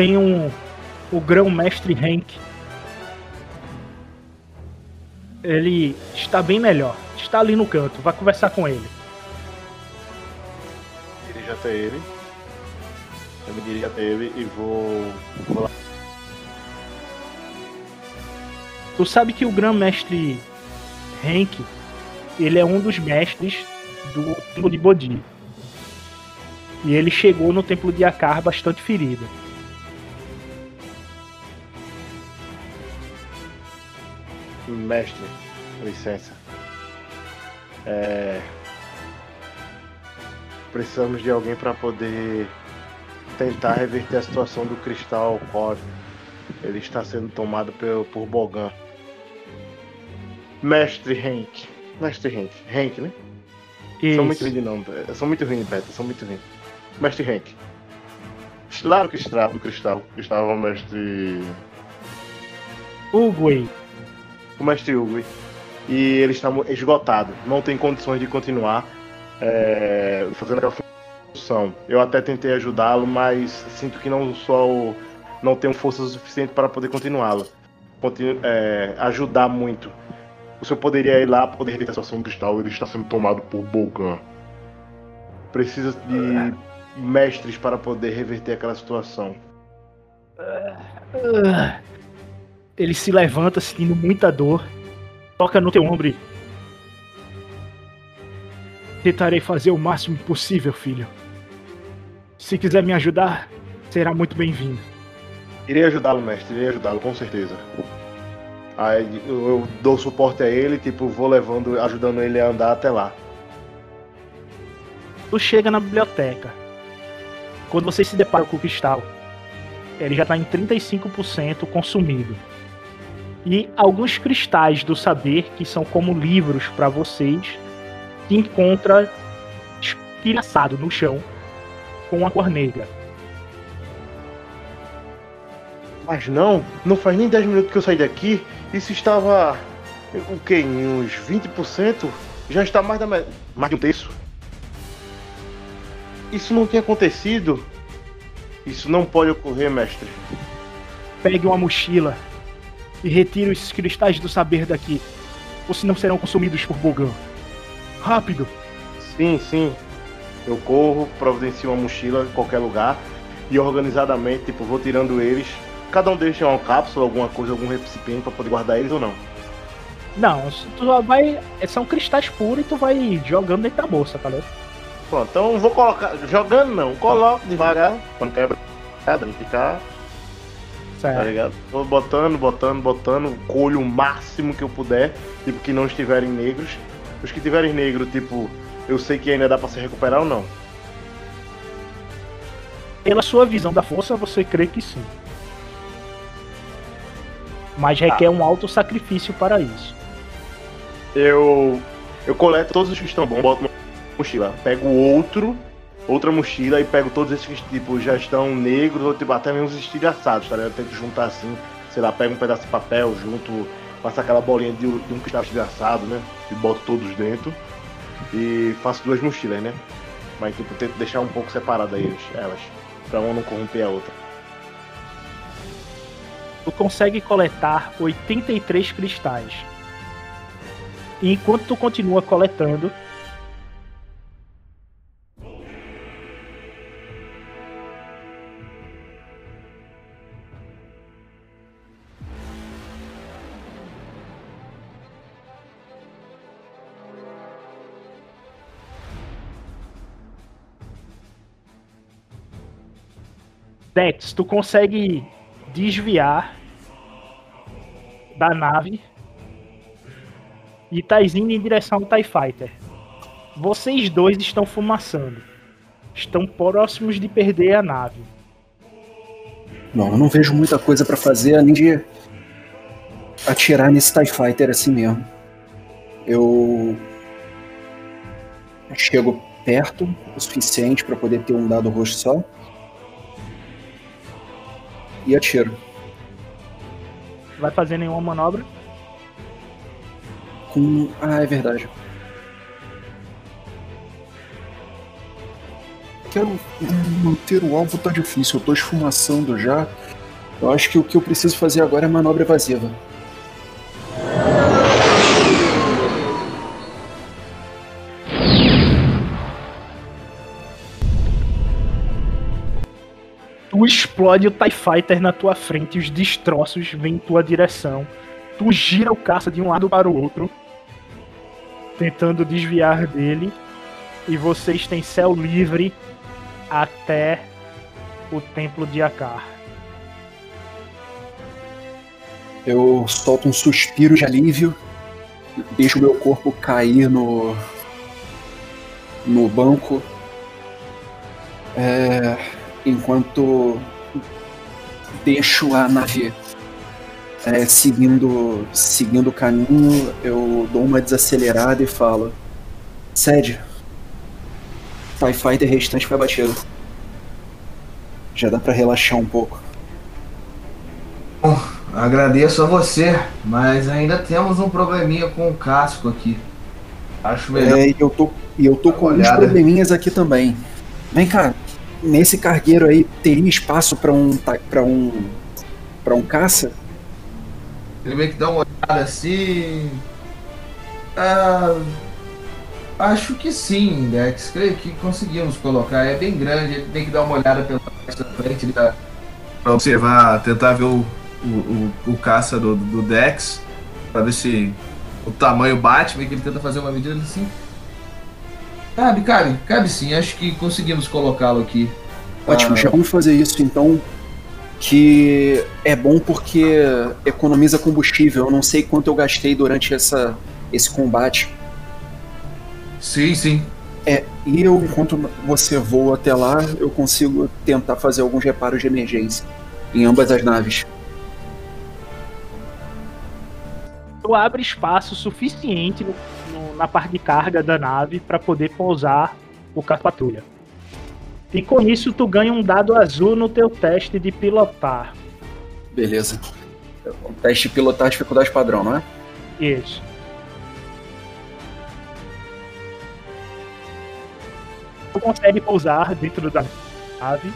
Tem um. O grão-mestre Hank. Ele está bem melhor. Está ali no canto. Vai conversar com ele. Dirijo até ele. Eu me dirijo até ele e vou. vou lá. Tu sabe que o grão-mestre Hank, ele é um dos mestres do templo de Bodhi. E ele chegou no templo de Akar bastante ferido. Mestre, licença. É... Precisamos de alguém para poder tentar reverter a situação do cristal core. Ele está sendo tomado por, por Bogan. Mestre Hank. Mestre Hank. Hank, né? São muito Isso. ruins de nome. São muito ruins de beta, são muito ruins. Mestre Hank. Lá no cristal, do cristal estava o mestre. Uguay. o mestre Hugo. E ele está esgotado, não tem condições de continuar é, fazendo aquela Eu até tentei ajudá-lo, mas sinto que não sou, não tenho força suficiente para poder continuá-lo. Continu- é, ajudar muito. O senhor poderia ir lá para poder reverter a situação do cristal, ele está sendo tomado por Bogan. Precisa de mestres para poder reverter aquela situação. Ele se levanta sentindo muita dor. Toca no teu ombro. Tentarei fazer o máximo possível, filho. Se quiser me ajudar, será muito bem-vindo. Irei ajudá-lo, mestre, irei ajudá-lo, com certeza. Aí eu, eu dou suporte a ele, tipo, vou levando, ajudando ele a andar até lá. Tu chega na biblioteca. Quando você se depara com o cristal, ele já está em 35% consumido. E alguns cristais do saber, que são como livros para vocês, se encontra estilhaçado no chão com uma cor negra. Mas não, não faz nem 10 minutos que eu saí daqui. Isso estava. O que? Em uns 20%? Já está mais da me... mais de um terço. Isso não tem acontecido. Isso não pode ocorrer, mestre. Pegue uma mochila e retire os cristais do saber daqui. Ou senão serão consumidos por Bogan. Rápido! Sim, sim. Eu corro, providencio uma mochila em qualquer lugar e organizadamente, tipo, vou tirando eles. Cada um deles tem uma cápsula, alguma coisa, algum recipiente para poder guardar eles ou não? Não, tu vai. São cristais puros e tu vai jogando dentro da bolsa, tá ligado? Pronto, então vou colocar. Jogando não, coloco devagar, quando quebra, quebra, não ficar. Tá Certo. ligado? Vou botando, botando, botando, colho o máximo que eu puder, tipo, que não estiverem negros. Os que tiverem negro, tipo, eu sei que ainda dá pra se recuperar ou não. Pela sua visão da força, você crê que sim. Mas requer um alto sacrifício para isso. Eu. Eu coleto todos os que estão bons, boto na mochila. Pego outro, outra mochila e pego todos esses que, tipo, já estão negros, ou tipo, até mesmo os estilhaçados, tá ligado? Eu tento juntar assim, sei lá, pego um pedaço de papel, junto, faço aquela bolinha de, de um cristal estilhaçado, né? E boto todos dentro. E faço duas mochilas, né? Mas tipo, tento deixar um pouco separada eles, elas. Pra uma não corromper a outra. Tu consegue coletar 83 cristais. E enquanto tu continua coletando, Dex, tu consegue desviar da nave e tá indo em direção ao TIE Fighter. Vocês dois estão fumaçando. Estão próximos de perder a nave. Bom, eu não vejo muita coisa pra fazer além de atirar nesse TIE Fighter assim mesmo. Eu chego perto o suficiente pra poder ter um dado roxo só. E atiro. Vai fazer nenhuma manobra? Com. Ah, é verdade. Quero manter o alvo tá difícil, eu tô esfumaçando já. Eu acho que o que eu preciso fazer agora é manobra evasiva. Explode o TIE Fighter na tua frente, os destroços vêm em tua direção. Tu gira o caça de um lado para o outro, tentando desviar dele, e vocês têm céu livre até o templo de Akar. Eu solto um suspiro de alívio, deixo meu corpo cair no. no banco. É, enquanto deixo a nave é, seguindo, seguindo o caminho, eu dou uma desacelerada e falo: Sede, TIE Fighter restante foi abatido. Já dá pra relaxar um pouco. Bom, agradeço a você, mas ainda temos um probleminha com o casco aqui. Acho melhor. É, e eu tô, eu tô com alguns probleminhas aqui também. Vem cá, nesse cargueiro aí teria espaço pra um para um para um caça? Ele meio que dá uma olhada assim. Ah, acho que sim, Dex. Creio que conseguimos colocar. É bem grande, ele tem que dar uma olhada pela parte da frente ali pra, pra observar, tentar ver o, o, o, o caça do, do Dex, pra ver se o tamanho bate, meio que ele tenta fazer uma medida assim. Cabe, cabe, cabe sim, acho que conseguimos colocá-lo aqui. Ótimo, Ah. já vamos fazer isso então. que é bom porque economiza combustível. Eu não sei quanto eu gastei durante essa, esse combate. Sim, sim. É, e eu, enquanto você voa até lá, eu consigo tentar fazer alguns reparos de emergência em ambas as naves. Tu abre espaço suficiente no- na parte de carga da nave para poder pousar o carro patrulha. E com isso tu ganha um dado azul no teu teste de pilotar. Beleza. O teste de pilotar dificuldade padrão, não é? Isso. Tu consegue pousar dentro da nave,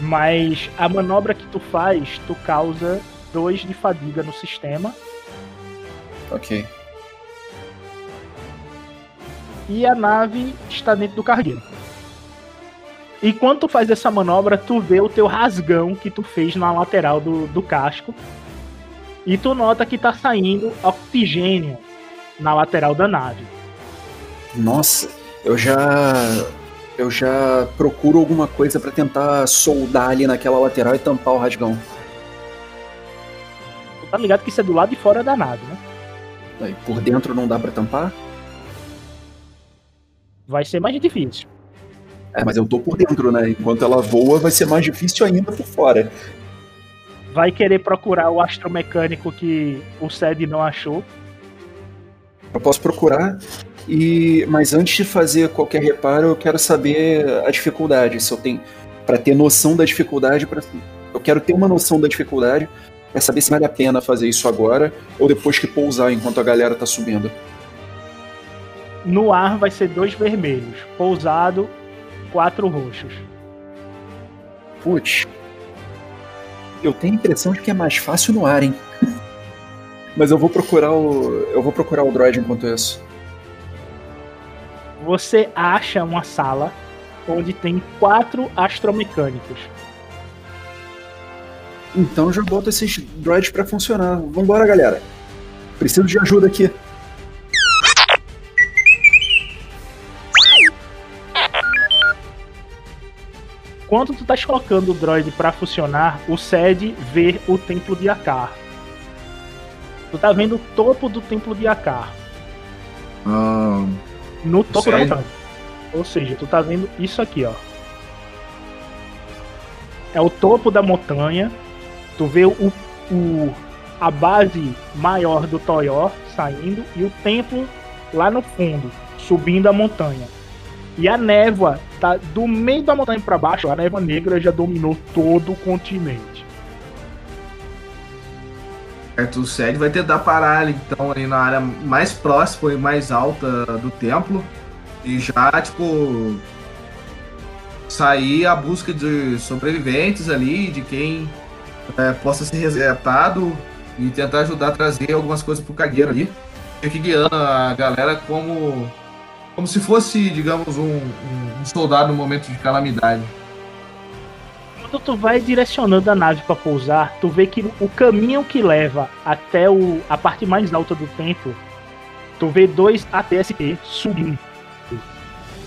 mas a manobra que tu faz, tu causa dois de fadiga no sistema Ok. E a nave está dentro do cargueiro. E quando tu faz essa manobra, tu vê o teu rasgão que tu fez na lateral do, do casco. E tu nota que tá saindo oxigênio na lateral da nave. Nossa, eu já. Eu já procuro alguma coisa pra tentar soldar ali naquela lateral e tampar o rasgão. Tu tá ligado que isso é do lado de fora da nave, né? Aí, por dentro não dá pra tampar? Vai ser mais difícil. É, mas eu tô por dentro, né? Enquanto ela voa, vai ser mais difícil ainda por fora. Vai querer procurar o astromecânico que o SED não achou. Eu posso procurar. E mas antes de fazer qualquer reparo, eu quero saber a dificuldade, se eu tenho para ter noção da dificuldade, pra... eu quero ter uma noção da dificuldade para saber se vale a pena fazer isso agora ou depois que pousar enquanto a galera tá subindo. No ar vai ser dois vermelhos. Pousado, quatro roxos. Putz. Eu tenho a impressão de que é mais fácil no ar, hein? [laughs] Mas eu vou procurar o. Eu vou procurar o droid enquanto isso. Você acha uma sala onde tem quatro astromecânicos. Então já boto esses droids pra funcionar. Vambora, galera. Preciso de ajuda aqui. Quando tu estás colocando o droid para funcionar, o SED vê o templo de Akar. Tu tá vendo o topo do templo de Akar. Ah, No topo da montanha. Ou seja, tu tá vendo isso aqui, ó. É o topo da montanha. Tu vê o, o- a base maior do Toyor saindo e o templo lá no fundo, subindo a montanha. E a névoa tá do meio da montanha para baixo, a névoa negra já dominou todo o continente. certo, o SED vai tentar parar então ali na área mais próxima e mais alta do templo e já, tipo, sair à busca de sobreviventes ali, de quem é, possa ser resgatado e tentar ajudar a trazer algumas coisas pro cagueiro ali. Fique guiando a galera como, como se fosse, digamos, um, um- soldado no momento de calamidade. Quando tu vai direcionando a nave para pousar, tu vê que o caminho que leva até o, a parte mais alta do templo, tu vê dois ATST subindo,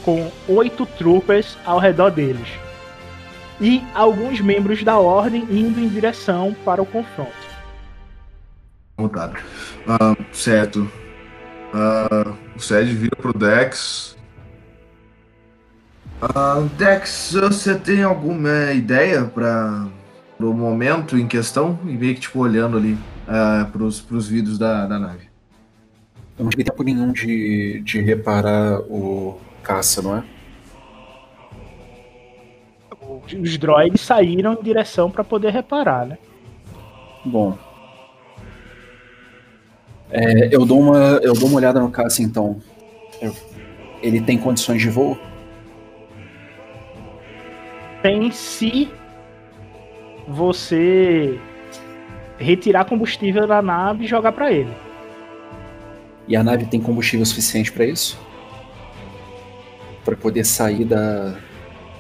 com oito troopers ao redor deles. E alguns membros da ordem indo em direção para o confronto. Montado. Ah, certo. Ah, o Sed vira pro Dex. Ah, Dex, você tem alguma ideia para o momento em questão? E meio que tipo olhando ali ah, pros, pros vidros da, da nave. Eu não tive tempo nenhum de, de reparar o caça, não é? Os droids saíram em direção para poder reparar, né? Bom. É, eu, dou uma, eu dou uma olhada no caça então. Eu- ele tem condições de voo? tem se você retirar combustível da nave e jogar para ele. E a nave tem combustível suficiente para isso? Para poder sair da.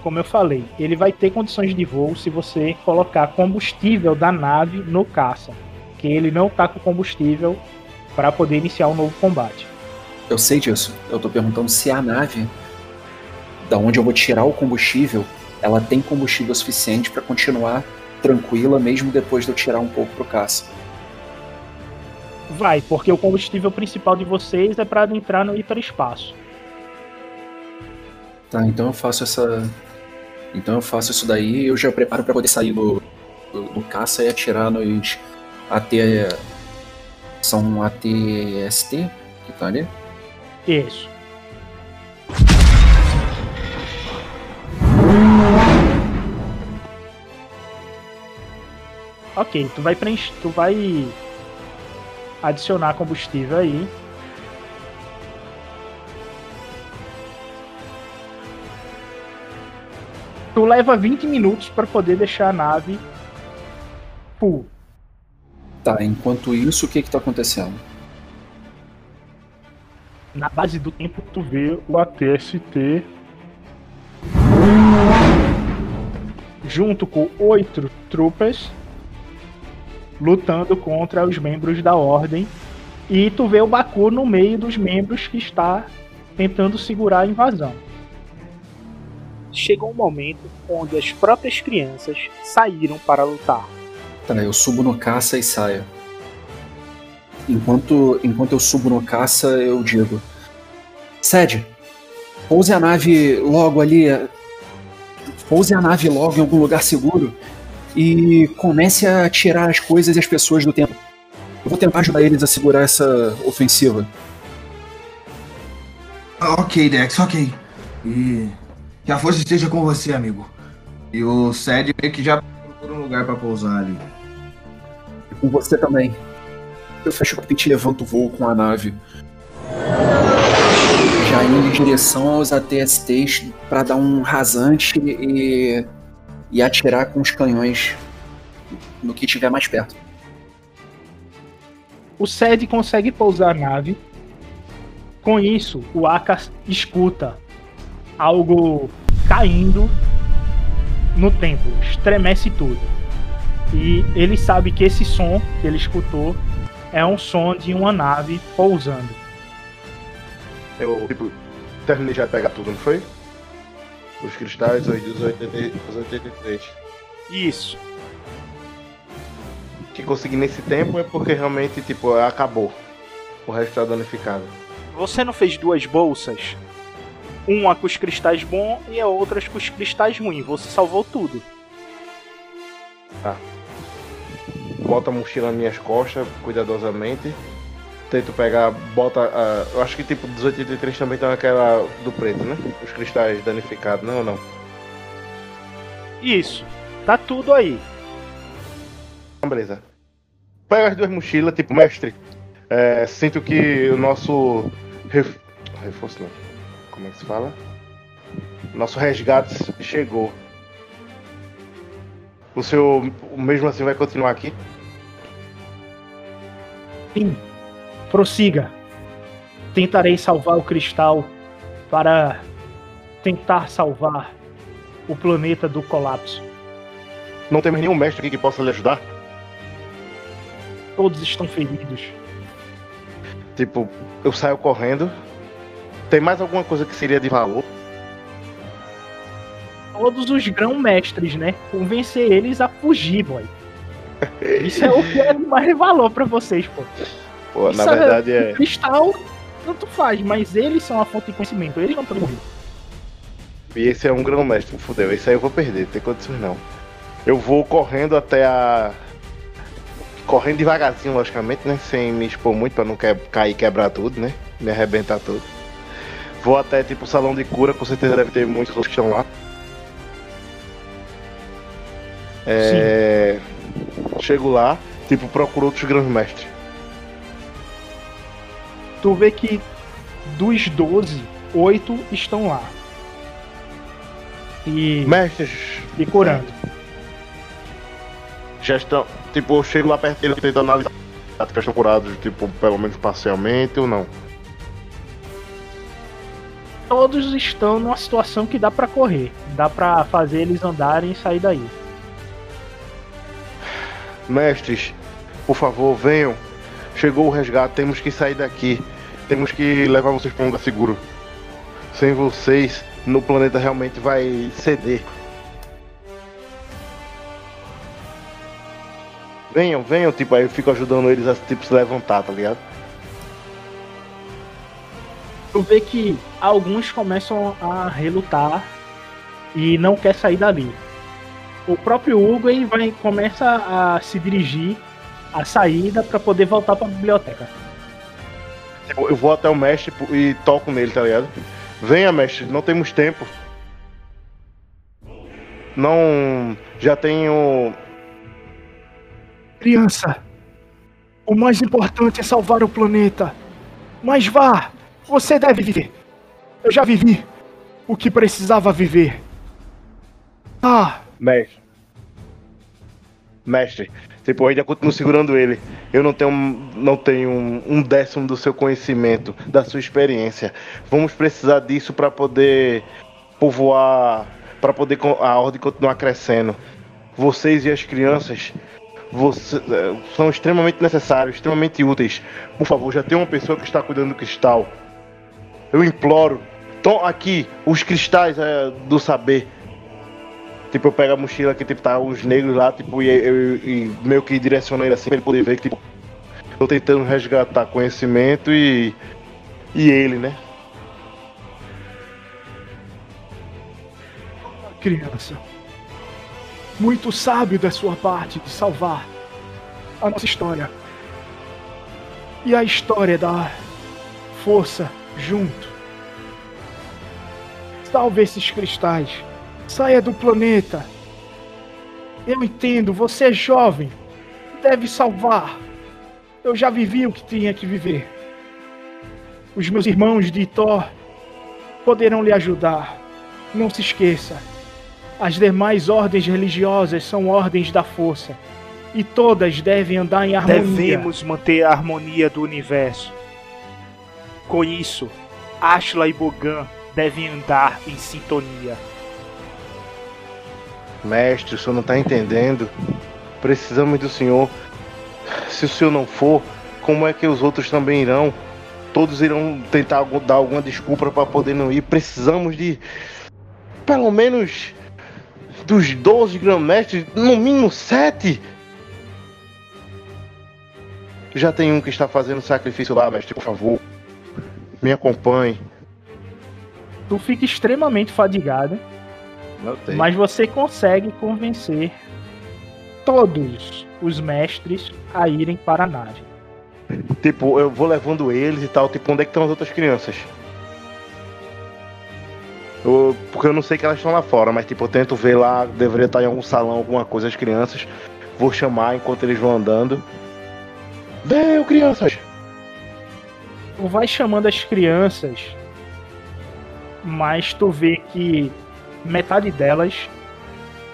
Como eu falei, ele vai ter condições de voo se você colocar combustível da nave no caça, que ele não tá com combustível para poder iniciar um novo combate. Eu sei disso. Eu tô perguntando se a nave, da onde eu vou tirar o combustível, ela tem combustível suficiente para continuar tranquila, mesmo depois de eu tirar um pouco pro caça. Vai, porque o combustível principal de vocês é para adentrar no hiperespaço. Tá, então eu faço essa. Então eu faço isso daí e eu já preparo para poder sair do, do, do, caça e atirar nos AT. São ATST que tá ali? Isso. Ok, tu vai preencher. Tu vai adicionar combustível aí. Tu leva 20 minutos para poder deixar a nave full. Tá, enquanto isso, o que que tá acontecendo? Na base do tempo, Tu vê o ATST junto com oito troopers lutando contra os membros da ordem. E tu vê o Baku no meio dos membros que está tentando segurar a invasão. Chegou um momento onde as próprias crianças saíram para lutar. Tá, eu subo no caça e saio. Enquanto, enquanto eu subo no caça, eu digo: Sede, pouse a nave logo ali. Pouse a nave logo em algum lugar seguro e comece a tirar as coisas e as pessoas do tempo. Eu vou tentar ajudar eles a segurar essa ofensiva. Ok, Dex, ok. E que a força esteja com você, amigo. E o Sed meio que já procura um lugar para pousar ali. Com você também. Eu fecho o cockpit e levanto o voo com a nave. Já indo em direção aos ATSTs para dar um rasante e e atirar com os canhões no que tiver mais perto. O Sed consegue pousar a nave. Com isso, o Aka escuta algo caindo no templo, estremece tudo. E ele sabe que esse som que ele escutou é um som de uma nave pousando. Eu, tipo, terminei já de pegar tudo, não foi? Os cristais, os 83. Isso. Que consegui nesse tempo é porque realmente, tipo, acabou. O resto tá danificado. Você não fez duas bolsas? Uma com os cristais bons e a outra com os cristais ruins. Você salvou tudo. Tá. Bota a mochila nas minhas costas, cuidadosamente. Tento pegar, bota. Eu acho que tipo 283 também tem aquela do preto, né? Os cristais danificados, não ou não? Isso. Tá tudo aí. Beleza. Pega as duas mochilas, tipo, mestre. É, sinto que o nosso. Ref... Reforço não. Como é que se fala? Nosso resgate chegou. O senhor, mesmo assim, vai continuar aqui? Sim. Prossiga. Tentarei salvar o cristal para tentar salvar o planeta do colapso. Não temos nenhum mestre aqui que possa lhe ajudar? Todos estão feridos. Tipo, eu saio correndo. Tem mais alguma coisa que seria de valor? Todos os grão-mestres, né? Convencer eles a fugir, boy. Isso é o que é mais de valor para vocês, pô. Pô, na verdade é. Cristal, tanto faz, mas eles são a fonte de conhecimento, eles não estão morrer. E esse é um grão-mestre, fudeu. Esse aí eu vou perder, tem condições não. Eu vou correndo até a. Correndo devagarzinho, logicamente, né? Sem me expor muito pra não que... cair e quebrar tudo, né? Me arrebentar tudo. Vou até tipo o salão de cura, com certeza deve ter muitos que estão lá. É... Chego lá, tipo, procuro outros grandes mestres tu vê que dos 12, 8 estão lá. E. Mestres. E curando. Já estão. Tipo, eu chego lá perto dele tentando analisar se estão curados, tipo, pelo menos parcialmente ou não. Todos estão numa situação que dá para correr. Dá para fazer eles andarem e sair daí. Mestres, por favor, venham. Chegou o resgate, temos que sair daqui. Temos que levar vocês para um lugar seguro. Sem vocês, no planeta realmente vai ceder. Venham, venham, tipo, aí eu fico ajudando eles a tipo, se levantar, tá ligado? Tu vê que alguns começam a relutar e não quer sair dali. O próprio Hugo ele vai começa a se dirigir à saída para poder voltar para a biblioteca. Tipo, Eu vou até o mestre e toco nele, tá ligado? Venha, mestre, não temos tempo. Não. Já tenho. Criança, o mais importante é salvar o planeta. Mas vá, você deve viver. Eu já vivi o que precisava viver. Ah, Mestre. Mestre. Tipo, eu ainda continuo segurando ele. Eu não tenho, não tenho um, décimo do seu conhecimento, da sua experiência. Vamos precisar disso para poder povoar, para poder a ordem continuar crescendo. Vocês e as crianças você- eh, são extremamente necessários, extremamente úteis. Por favor, já tem uma pessoa que está cuidando do cristal. Eu imploro. Tom, aqui, os cristais eh, do saber. Tipo, eu pego a mochila que tipo, tá os negros lá, tipo, e, eu- e meio que direciono ele assim pra ele poder ver que, tipo, tô tentando resgatar conhecimento e. E ele, né? criança. Muito sábio da sua parte de salvar a nossa história. E a história da força junto. Salve esses cristais. Saia do planeta. Eu entendo, você é jovem. Deve salvar. Eu já vivi o que tinha que viver. Os meus irmãos de Thor poderão lhe ajudar. Não se esqueça. As demais ordens religiosas são ordens da força. E todas devem andar em harmonia. Devemos manter a harmonia do universo. Com isso, Ashla e Bogan devem andar em sintonia. Mestre, o senhor não tá entendendo. Precisamos do senhor. Se o senhor não for, como é que os outros também irão? Todos irão tentar dar alguma desculpa para poder não ir. Precisamos de. Pelo menos. Dos 12 grão-mestres, no mínimo 7. Já tem um que está fazendo sacrifício lá, mestre, por favor. Me acompanhe. Tu fica extremamente fadigado. Mas você consegue convencer todos os mestres a irem para a nave. Tipo, eu vou levando eles e tal. Tipo, onde é que estão as outras crianças? Eu- porque eu não sei que elas estão lá fora, mas tipo, eu tento ver lá, deveria estar em algum salão, alguma coisa, as crianças. Vou chamar enquanto eles vão andando. Venham, crianças! Tu vai chamando as crianças, mas tu vê que metade delas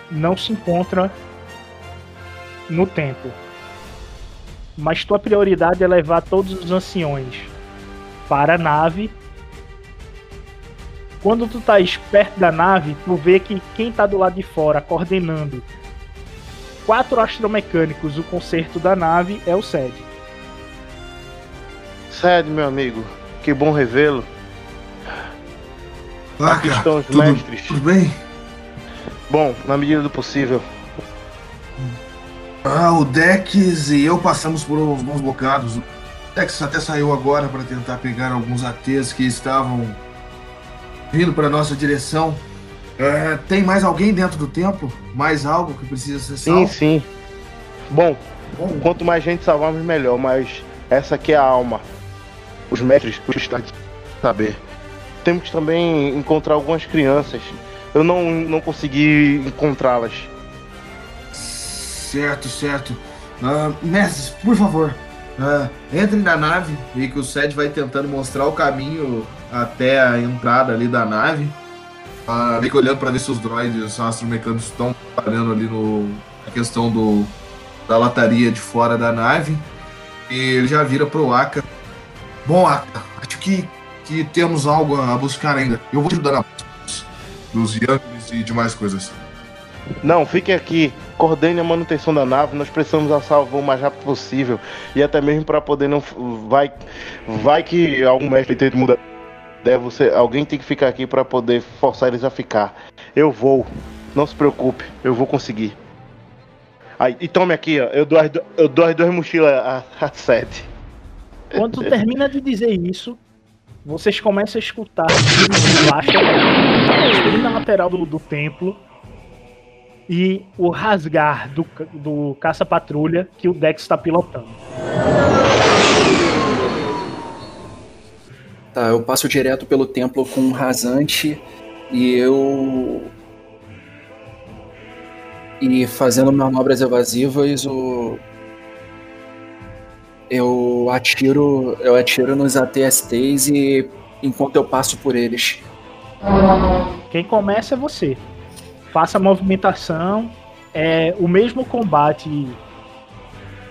não se encontra no templo. Mas tua prioridade é levar todos os anciões para a nave. Quando tu tá perto da nave, tu vê que quem tá do lado de fora coordenando quatro astromecânicos o conserto da nave é o Sed. Sede, meu amigo. Que bom revê-lo. Ah, Aqui cara, estão os tudo, mestres. tudo bem? Bom, na medida do possível. Ah, o Dex e eu passamos por uns bons bocados. O Dex até saiu agora para tentar pegar alguns ATs que estavam vindo para nossa direção. É, tem mais alguém dentro do templo? Mais algo que precisa ser Sim, salvo? sim. Bom, Bom, quanto mais gente salvarmos, melhor. Mas essa aqui é a alma. Os mestres precisam saber. Temos que também encontrar algumas crianças. Eu não, não consegui encontrá-las. certo, certo. Ah, mestres, por favor, ah, entrem na nave e que o Sed vai tentando mostrar o caminho até a entrada ali da nave. Ah, fica olhando para ver se os droids, os astromecânicos estão trabalhando ali no a questão do da lataria de fora da nave. E ele já vira pro Aka. Bom, Aka, acho que, que temos algo a buscar ainda. Eu vou te ajudar na dos Yankees e demais coisas. Não, fiquem aqui. Coordene a manutenção da nave. Nós precisamos a salvar o mais rápido possível. E até mesmo para poder não. Vai, vai que algum mestre tente mudar. Deve você, alguém tem que ficar aqui para poder forçar eles a ficar. Eu vou. Não se preocupe, eu vou conseguir. Aí, e tome aqui, ó. Eu dou as, eu dou as duas mochilas a, a sete. Quando tu termina de dizer isso, vocês começam a escutar bem na lateral do, do templo e o rasgar do, do caça-patrulha que o Dex está pilotando. Tá, eu passo direto pelo templo com um rasante e eu. E fazendo manobras evasivas, o. Eu atiro. Eu atiro nos ATSTs e enquanto eu passo por eles. Quem começa é você. Faça a movimentação. É, o mesmo combate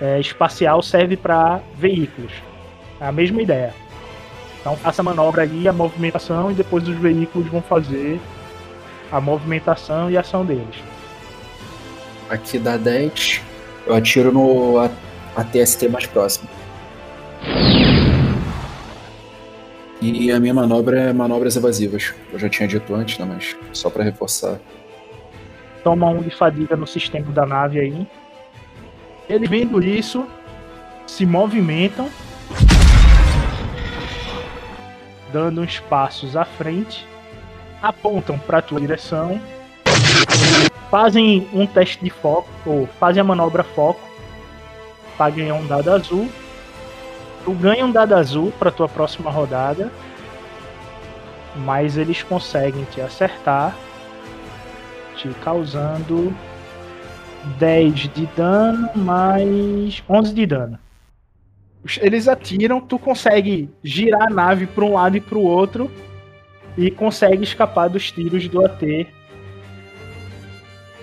é, espacial serve para veículos. É a mesma ideia. Então faça a manobra aí, a movimentação, e depois os veículos vão fazer a movimentação e a ação deles. Aqui dá 10. Eu atiro no A- ATST mais próximo. E a minha manobra é manobras evasivas. Eu já tinha dito antes, né? Mas só pra reforçar. Toma um de fadiga no sistema da nave aí. Eles vendo isso, se movimentam, dando uns passos à frente, apontam para a tua direção, fazem um teste de foco, ou fazem a manobra foco, para ganhar um dado azul. Tu ganha um dado azul para tua próxima rodada, mas eles conseguem te acertar, te causando 10 de dano mais 11 de dano. Eles atiram, tu consegue girar a nave para um lado e para o outro e consegue escapar dos tiros do AT.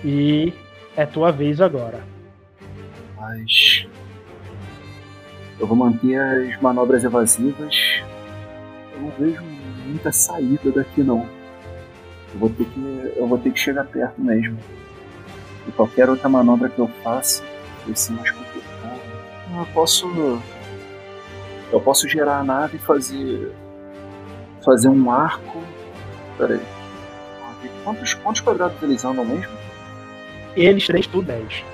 E é tua vez agora. Mas. Eu vou manter as manobras evasivas. Eu não vejo muita saída daqui não. Eu vou ter que. Eu vou ter que chegar perto mesmo. E qualquer outra manobra que eu faça vai ser mais complicado. Eu posso. Eu posso gerar a nave e fazer. fazer um arco. Pera aí. Quantos, quantos quadrados eles andam mesmo? Eles 3 tu 10.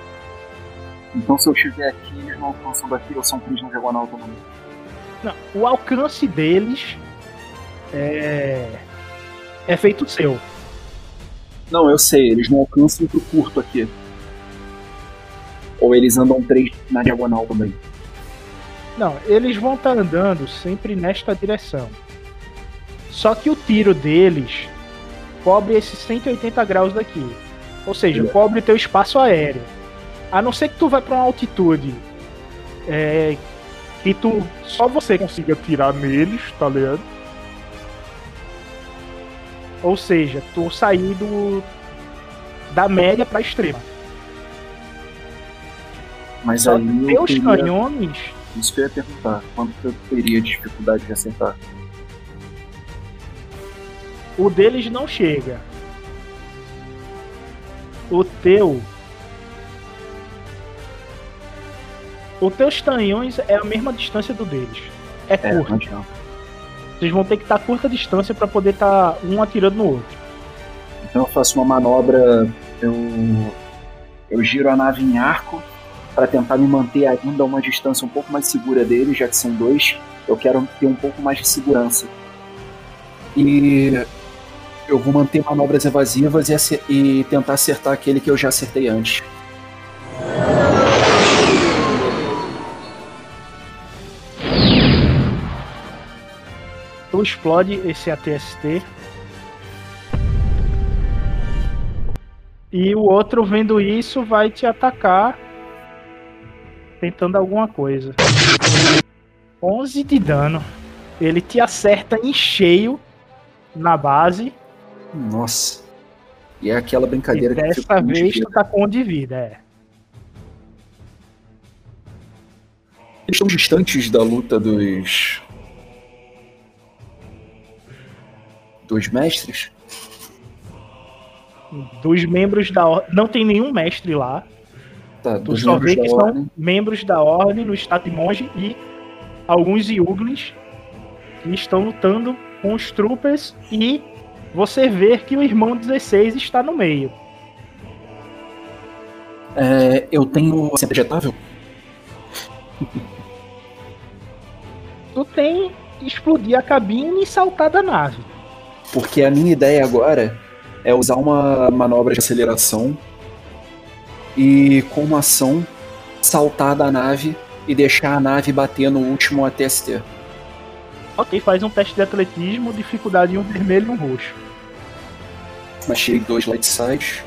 Então se eu estiver aqui, eles não alcançam daqui ou são três na diagonal também. Não, o alcance deles é é feito seu. Não, eu sei, eles não alcançam pro curto aqui. Ou eles andam três na diagonal também. Não, eles vão estar andando sempre nesta direção. Só que o tiro deles cobre esses 180 graus daqui. Ou seja, cobre o teu espaço aéreo. A não ser que tu vai para uma altitude é, que tu só você consiga tirar neles, tá ligado? Ou seja, tu sair do da média para extrema. Mas Só aí eu teus teria... canhões Isso que eu ia perguntar. Quanto eu teria de dificuldade de acertar? O deles não chega. O teu. O teus tanhões é a mesma distância do deles. É É, curto. Vocês vão ter que estar curta distância para poder estar um atirando no outro. Então eu faço uma manobra, eu, eu giro a nave em arco para tentar me manter ainda a uma distância um pouco mais segura deles, já que são dois. Eu quero ter um pouco mais de segurança. E eu vou manter manobras evasivas e, e tentar acertar aquele que eu já acertei antes. Tu explode esse ATST. E o outro, vendo isso, vai te atacar. Tentando alguma coisa. 11 de dano. Ele te acerta em cheio na base. Nossa. E é aquela E brincadeira que eu dessa de vez tu tá com um de vida, é. Eles estão distantes da luta dos. Dos mestres? Dos membros da ordem. Não tem nenhum mestre lá. Tá, Tu só vê da que são ordem. membros da ordem no estado de monge e alguns Yuglins que estão lutando com os troopers e você vê que o irmão 16 está no meio. É, eu tenho assento ejetável? Tu tem explodir a cabine e saltar da nave. Porque a minha ideia agora é usar uma manobra de aceleração e, com uma ação, saltar da nave e deixar a nave bater no último ATST. Ok, faz um teste de atletismo, dificuldade em um vermelho e um roxo. Achei dois light sides.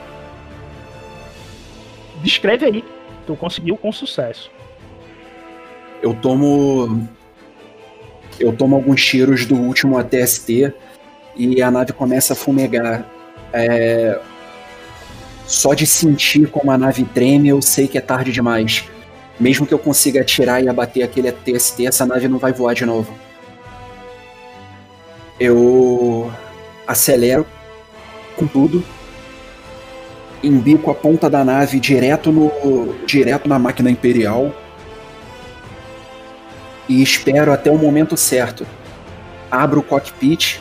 Descreve aí. Tu conseguiu com sucesso. Eu tomo. Eu tomo alguns tiros do último ATST e a nave começa a fumegar. É, Só de sentir como a nave treme, eu sei que é tarde demais. Mesmo que eu consiga atirar e abater aquele ATST, essa nave não vai voar de novo. Eu acelero com tudo, embico a ponta da nave direto no direto na máquina imperial e espero até o momento certo. Abro o cockpit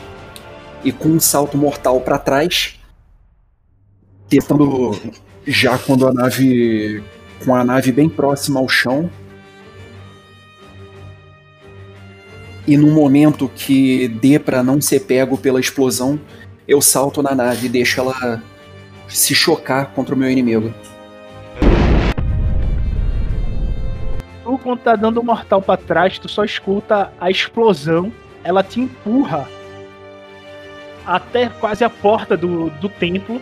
e com um salto mortal para trás, tentando já quando a nave com a nave bem próxima ao chão. E no momento que dê para não ser pego pela explosão, eu salto na nave e deixo ela se chocar contra o meu inimigo. Tu, quando tá dando mortal pra trás, tu só escuta a explosão. Ela te empurra até quase a porta do, do templo.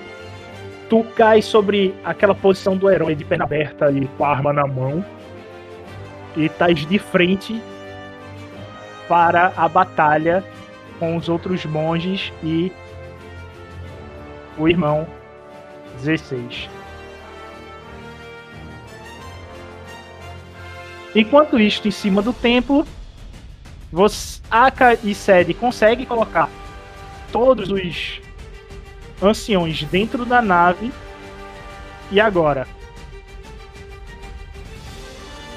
Tu cai sobre aquela posição do herói de perna aberta e com a arma na mão. E estás de frente para a batalha com os outros monges e o irmão 16. Enquanto isto, em cima do templo, você, Aka e Sed conseguem colocar todos os anciões dentro da nave. E agora?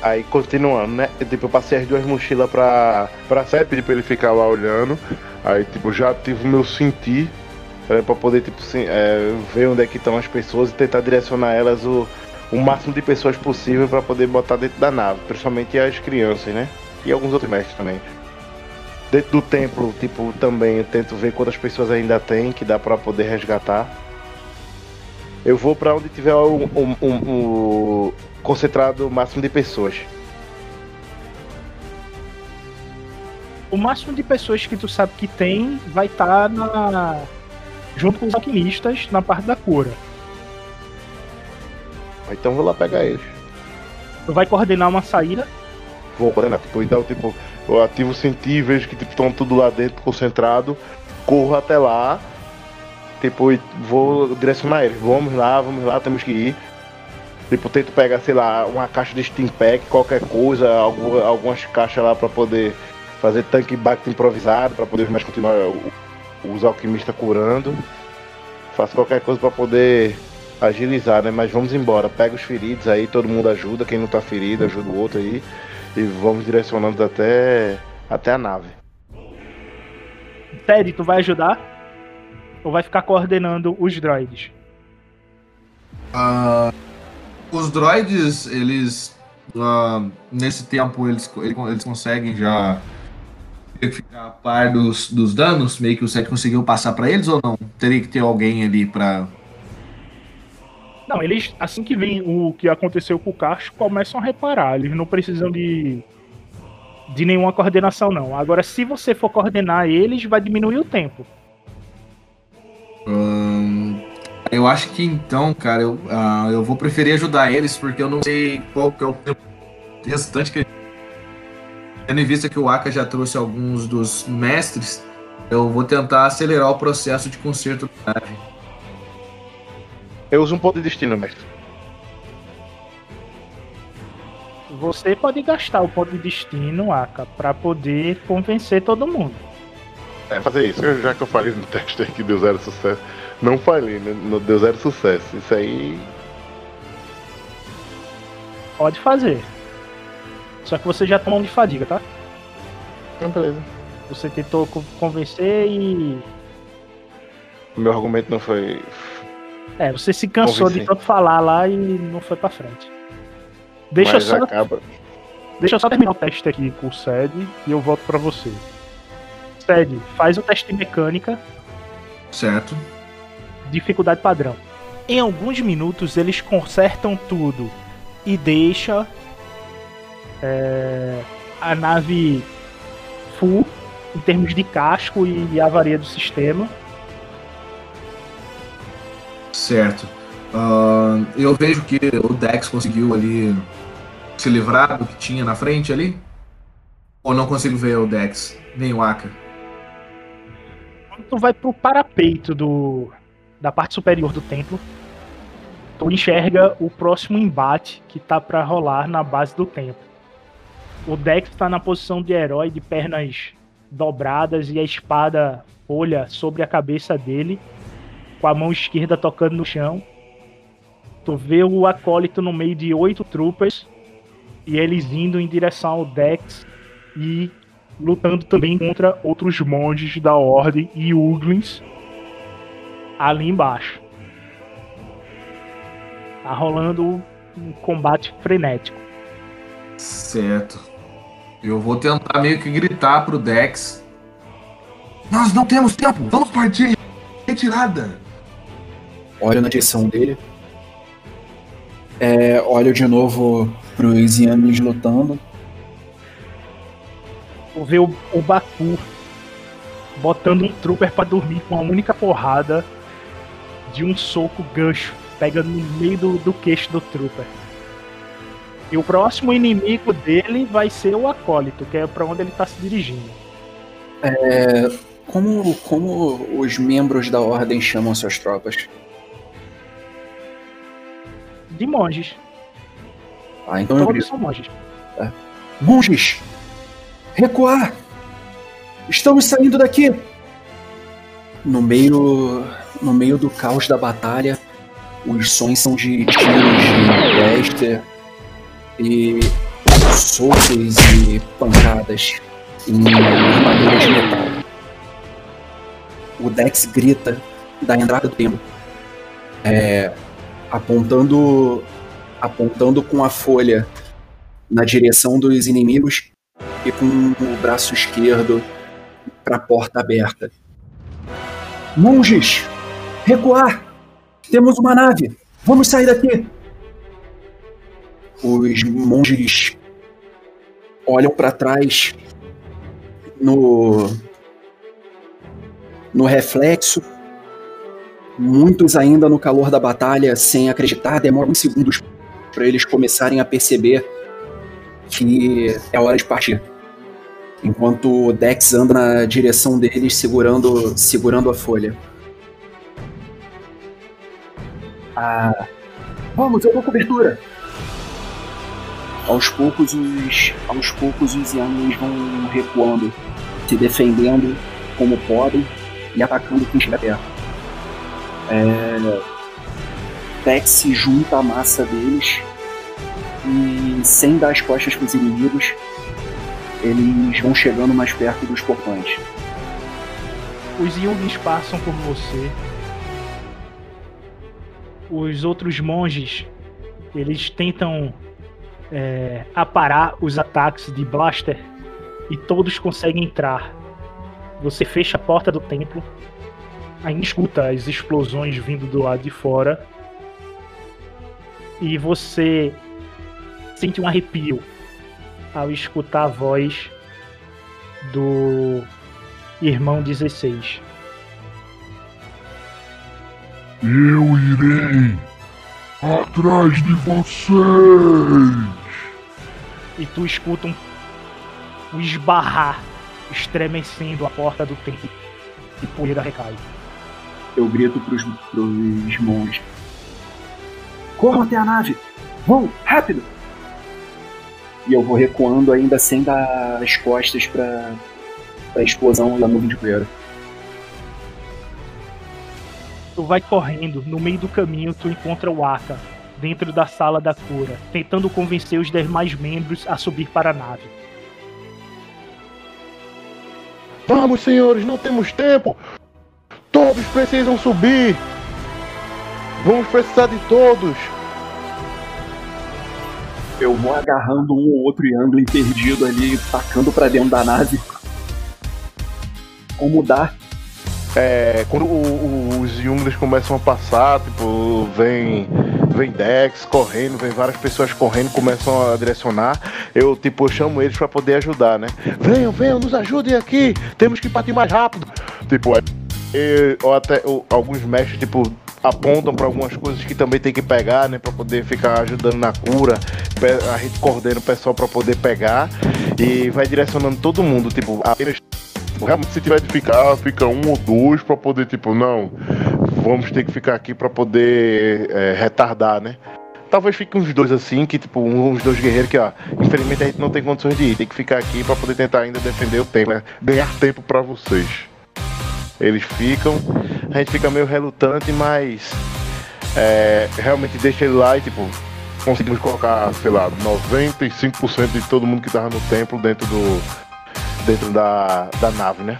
Aí continuando, né? Tipo, eu passei as duas mochilas pra, pra Seth, pedi pra ele ficar lá olhando. Aí, tipo, já tive o meu sentir pra, pra poder, tipo, assim, é, ver onde é que estão as pessoas e tentar direcionar elas o, o máximo de pessoas possível pra poder botar dentro da nave, principalmente as crianças, né? E alguns outros mestres também. Dentro do templo, tipo, também eu tento ver quantas pessoas ainda tem que dá pra poder resgatar. Eu vou pra onde tiver um, um, um, um concentrado o máximo de pessoas. O máximo de pessoas que tu sabe que tem vai estar na junto com os alquimistas na parte da cura. Então vou lá pegar eles. Tu vai coordenar uma saída. Vou coordenar. Tipo, então, tipo, eu ativo o sentir, vejo que tipo, estão tudo lá dentro concentrado, corro até lá, tipo, vou direcionar eles. Vamos lá, vamos lá, temos que ir. Tipo, tento pegar, sei lá, uma caixa de Steam Pack, qualquer coisa, algum- algumas caixas lá pra poder fazer tanque bacta improvisado, pra poder mais continuar os alquimistas curando. Faço qualquer coisa pra poder agilizar, né? Mas vamos embora. Pega os feridos aí, todo mundo ajuda. Quem não tá ferido, ajuda o outro aí. E vamos direcionando até, até a nave. Ted, tu vai ajudar? Ou vai ficar coordenando os droids? Ah, os droids, eles. ah, nesse tempo, eles, eles conseguem já ficar a par dos, dos danos? Meio que o Seth conseguiu passar pra eles ou não? Teria que ter alguém ali pra. Não, eles, assim que vem o que aconteceu com o Cacho, começam a reparar. Eles não precisam de, de nenhuma coordenação, não. Agora, se você for coordenar eles, vai diminuir o tempo. Ahn, eu acho que então, cara, eu, ah, eu vou preferir ajudar eles, porque eu não sei qual que é o tempo restante que. Tendo em vista que o Aka já trouxe alguns dos mestres, eu vou tentar acelerar o processo de conserto da nave. Eu uso um ponto de destino, mestre. Você pode gastar o ponto de destino, Aka, pra poder convencer todo mundo. É, fazer isso. Eu- Já que eu falei no teste aí que deu zero sucesso. Não falei, né? Não deu zero sucesso. Isso aí. Pode fazer. Só que você já tomou um de fadiga, tá? Então, beleza. Você tentou co- convencer e. Meu argumento não foi. É, você se cansou de tanto falar lá e não foi pra frente. Deixa eu Mas só, acaba. deixa eu só terminar o teste aqui com o Sed e eu volto pra você. Sed, faz o teste de mecânica, Certo. dificuldade padrão. Em alguns minutos eles consertam tudo e deixa é, a nave full em termos de casco e avaria do sistema. Certo. Ahn, eu vejo que o Dex conseguiu ali se livrar do que tinha na frente ali. Ou não consigo ver o Dex, nem o Aka. Tu vai pro parapeito do, da parte superior do templo, tu enxerga o próximo embate que tá pra rolar na base do templo. O Dex tá na posição de herói, de pernas dobradas e a espada olha sobre a cabeça dele, com a mão esquerda tocando no chão. Tu vê o acólito no meio de oito troopers e eles indo em direção ao Dex e lutando também contra outros monges da Ordem e Uglins ali embaixo. Tá rolando um combate frenético. Certo. Eu vou tentar meio que gritar pro Dex. Nós não temos tempo, vamos partir. Retirada. Olho na direção dele. É, olho de novo pros Yamis lutando. Tu vê o, o Baku botando um trooper pra dormir com uma única porrada de um soco gancho, pegando no meio do, do queixo do trooper. E o próximo inimigo dele vai ser o acólito, que é pra onde ele tá se dirigindo. É, como, como os membros da ordem chamam suas tropas? De monges. Ah, então eu Todos grito. são monges. Monges! Recuar! Estamos saindo daqui! No meio, no meio do caos da batalha, os sons são de tiros de blaster e socos e pancadas em armaduras de metal. O Dex grita da entrada do templo, é, apontando, apontando com a folha na direção dos inimigos e com o braço esquerdo para a porta aberta. Monges! Recuar! Temos uma nave! Vamos sair daqui! Os monges olham para trás no no reflexo. Muitos ainda no calor da batalha, sem acreditar, demoram uns segundos para eles começarem a perceber que é hora de partir. Enquanto o Dex anda na direção deles, segurando, segurando a folha. Ah, vamos, eu dou cobertura. Aos poucos os, aos poucos os Yanis vão recuando, se defendendo como podem e atacando quem estiver perto. É, Dex se junta à massa deles e sem dar as costas para os inimigos, eles vão chegando mais perto dos portões. Os Yungis passam por você. Os outros monges, eles tentam é, aparar os ataques de Blaster e todos conseguem entrar. Você fecha a porta do templo, ainda escuta as explosões vindo do lado de fora e você sente um arrepio ao escutar a voz do irmão 16. Eu irei atrás de vocês. E tu escuta um, um esbarrar estremecendo a porta do templo e poeira recai. Eu grito pros, pros monges. Corram até a nave! Vão, rápido! E eu vou recuando ainda sem dar as costas pra, pra explosão da nuvem de poeira. Tu vai correndo, no meio do caminho tu encontra o Aka, dentro da sala da cura, tentando convencer os demais membros a subir para a nave. Vamos, senhores, não temos tempo. Todos precisam subir. Vamos precisar de todos. Eu vou agarrando um ou outro Youngling perdido ali, tacando pra dentro da nave. Como dá? É, quando o- o- os Younglings começam a passar, tipo, vem, vem Dex correndo, vem várias pessoas correndo, começam a direcionar. Eu, tipo, eu chamo eles pra poder ajudar, né? Venham, venham, nos ajudem aqui, temos que partir mais rápido. Tipo, é, e- ou até ou alguns mestres, tipo, apontam pra algumas coisas que também tem que pegar, né? Pra poder ficar ajudando na cura. A gente coordena o pessoal pra poder pegar e vai direcionando todo mundo, tipo, apenas Realmente, se tiver de ficar, fica um ou dois pra poder, tipo, não, vamos ter que ficar aqui pra poder é, retardar, né? Talvez fique uns dois assim, que tipo, uns dois guerreiros que, ó, infelizmente a gente não tem condições de ir, tem que ficar aqui pra poder tentar ainda defender o tempo, né? Ganhar tempo pra vocês. Eles ficam, a gente fica meio relutante, mas é, realmente deixa ele lá e tipo, Conseguimos colocar, sei lá, 95% de todo mundo que tava no templo dentro do. dentro da, da nave, né?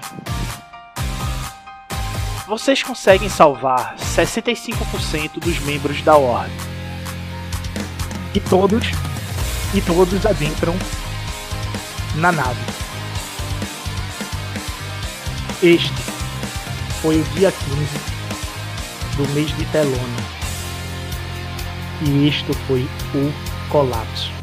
Vocês conseguem salvar 65% dos membros da Ordem. E todos. E todos adentram na nave. Este foi o dia 15 do mês de Telona. E isto foi o colapso.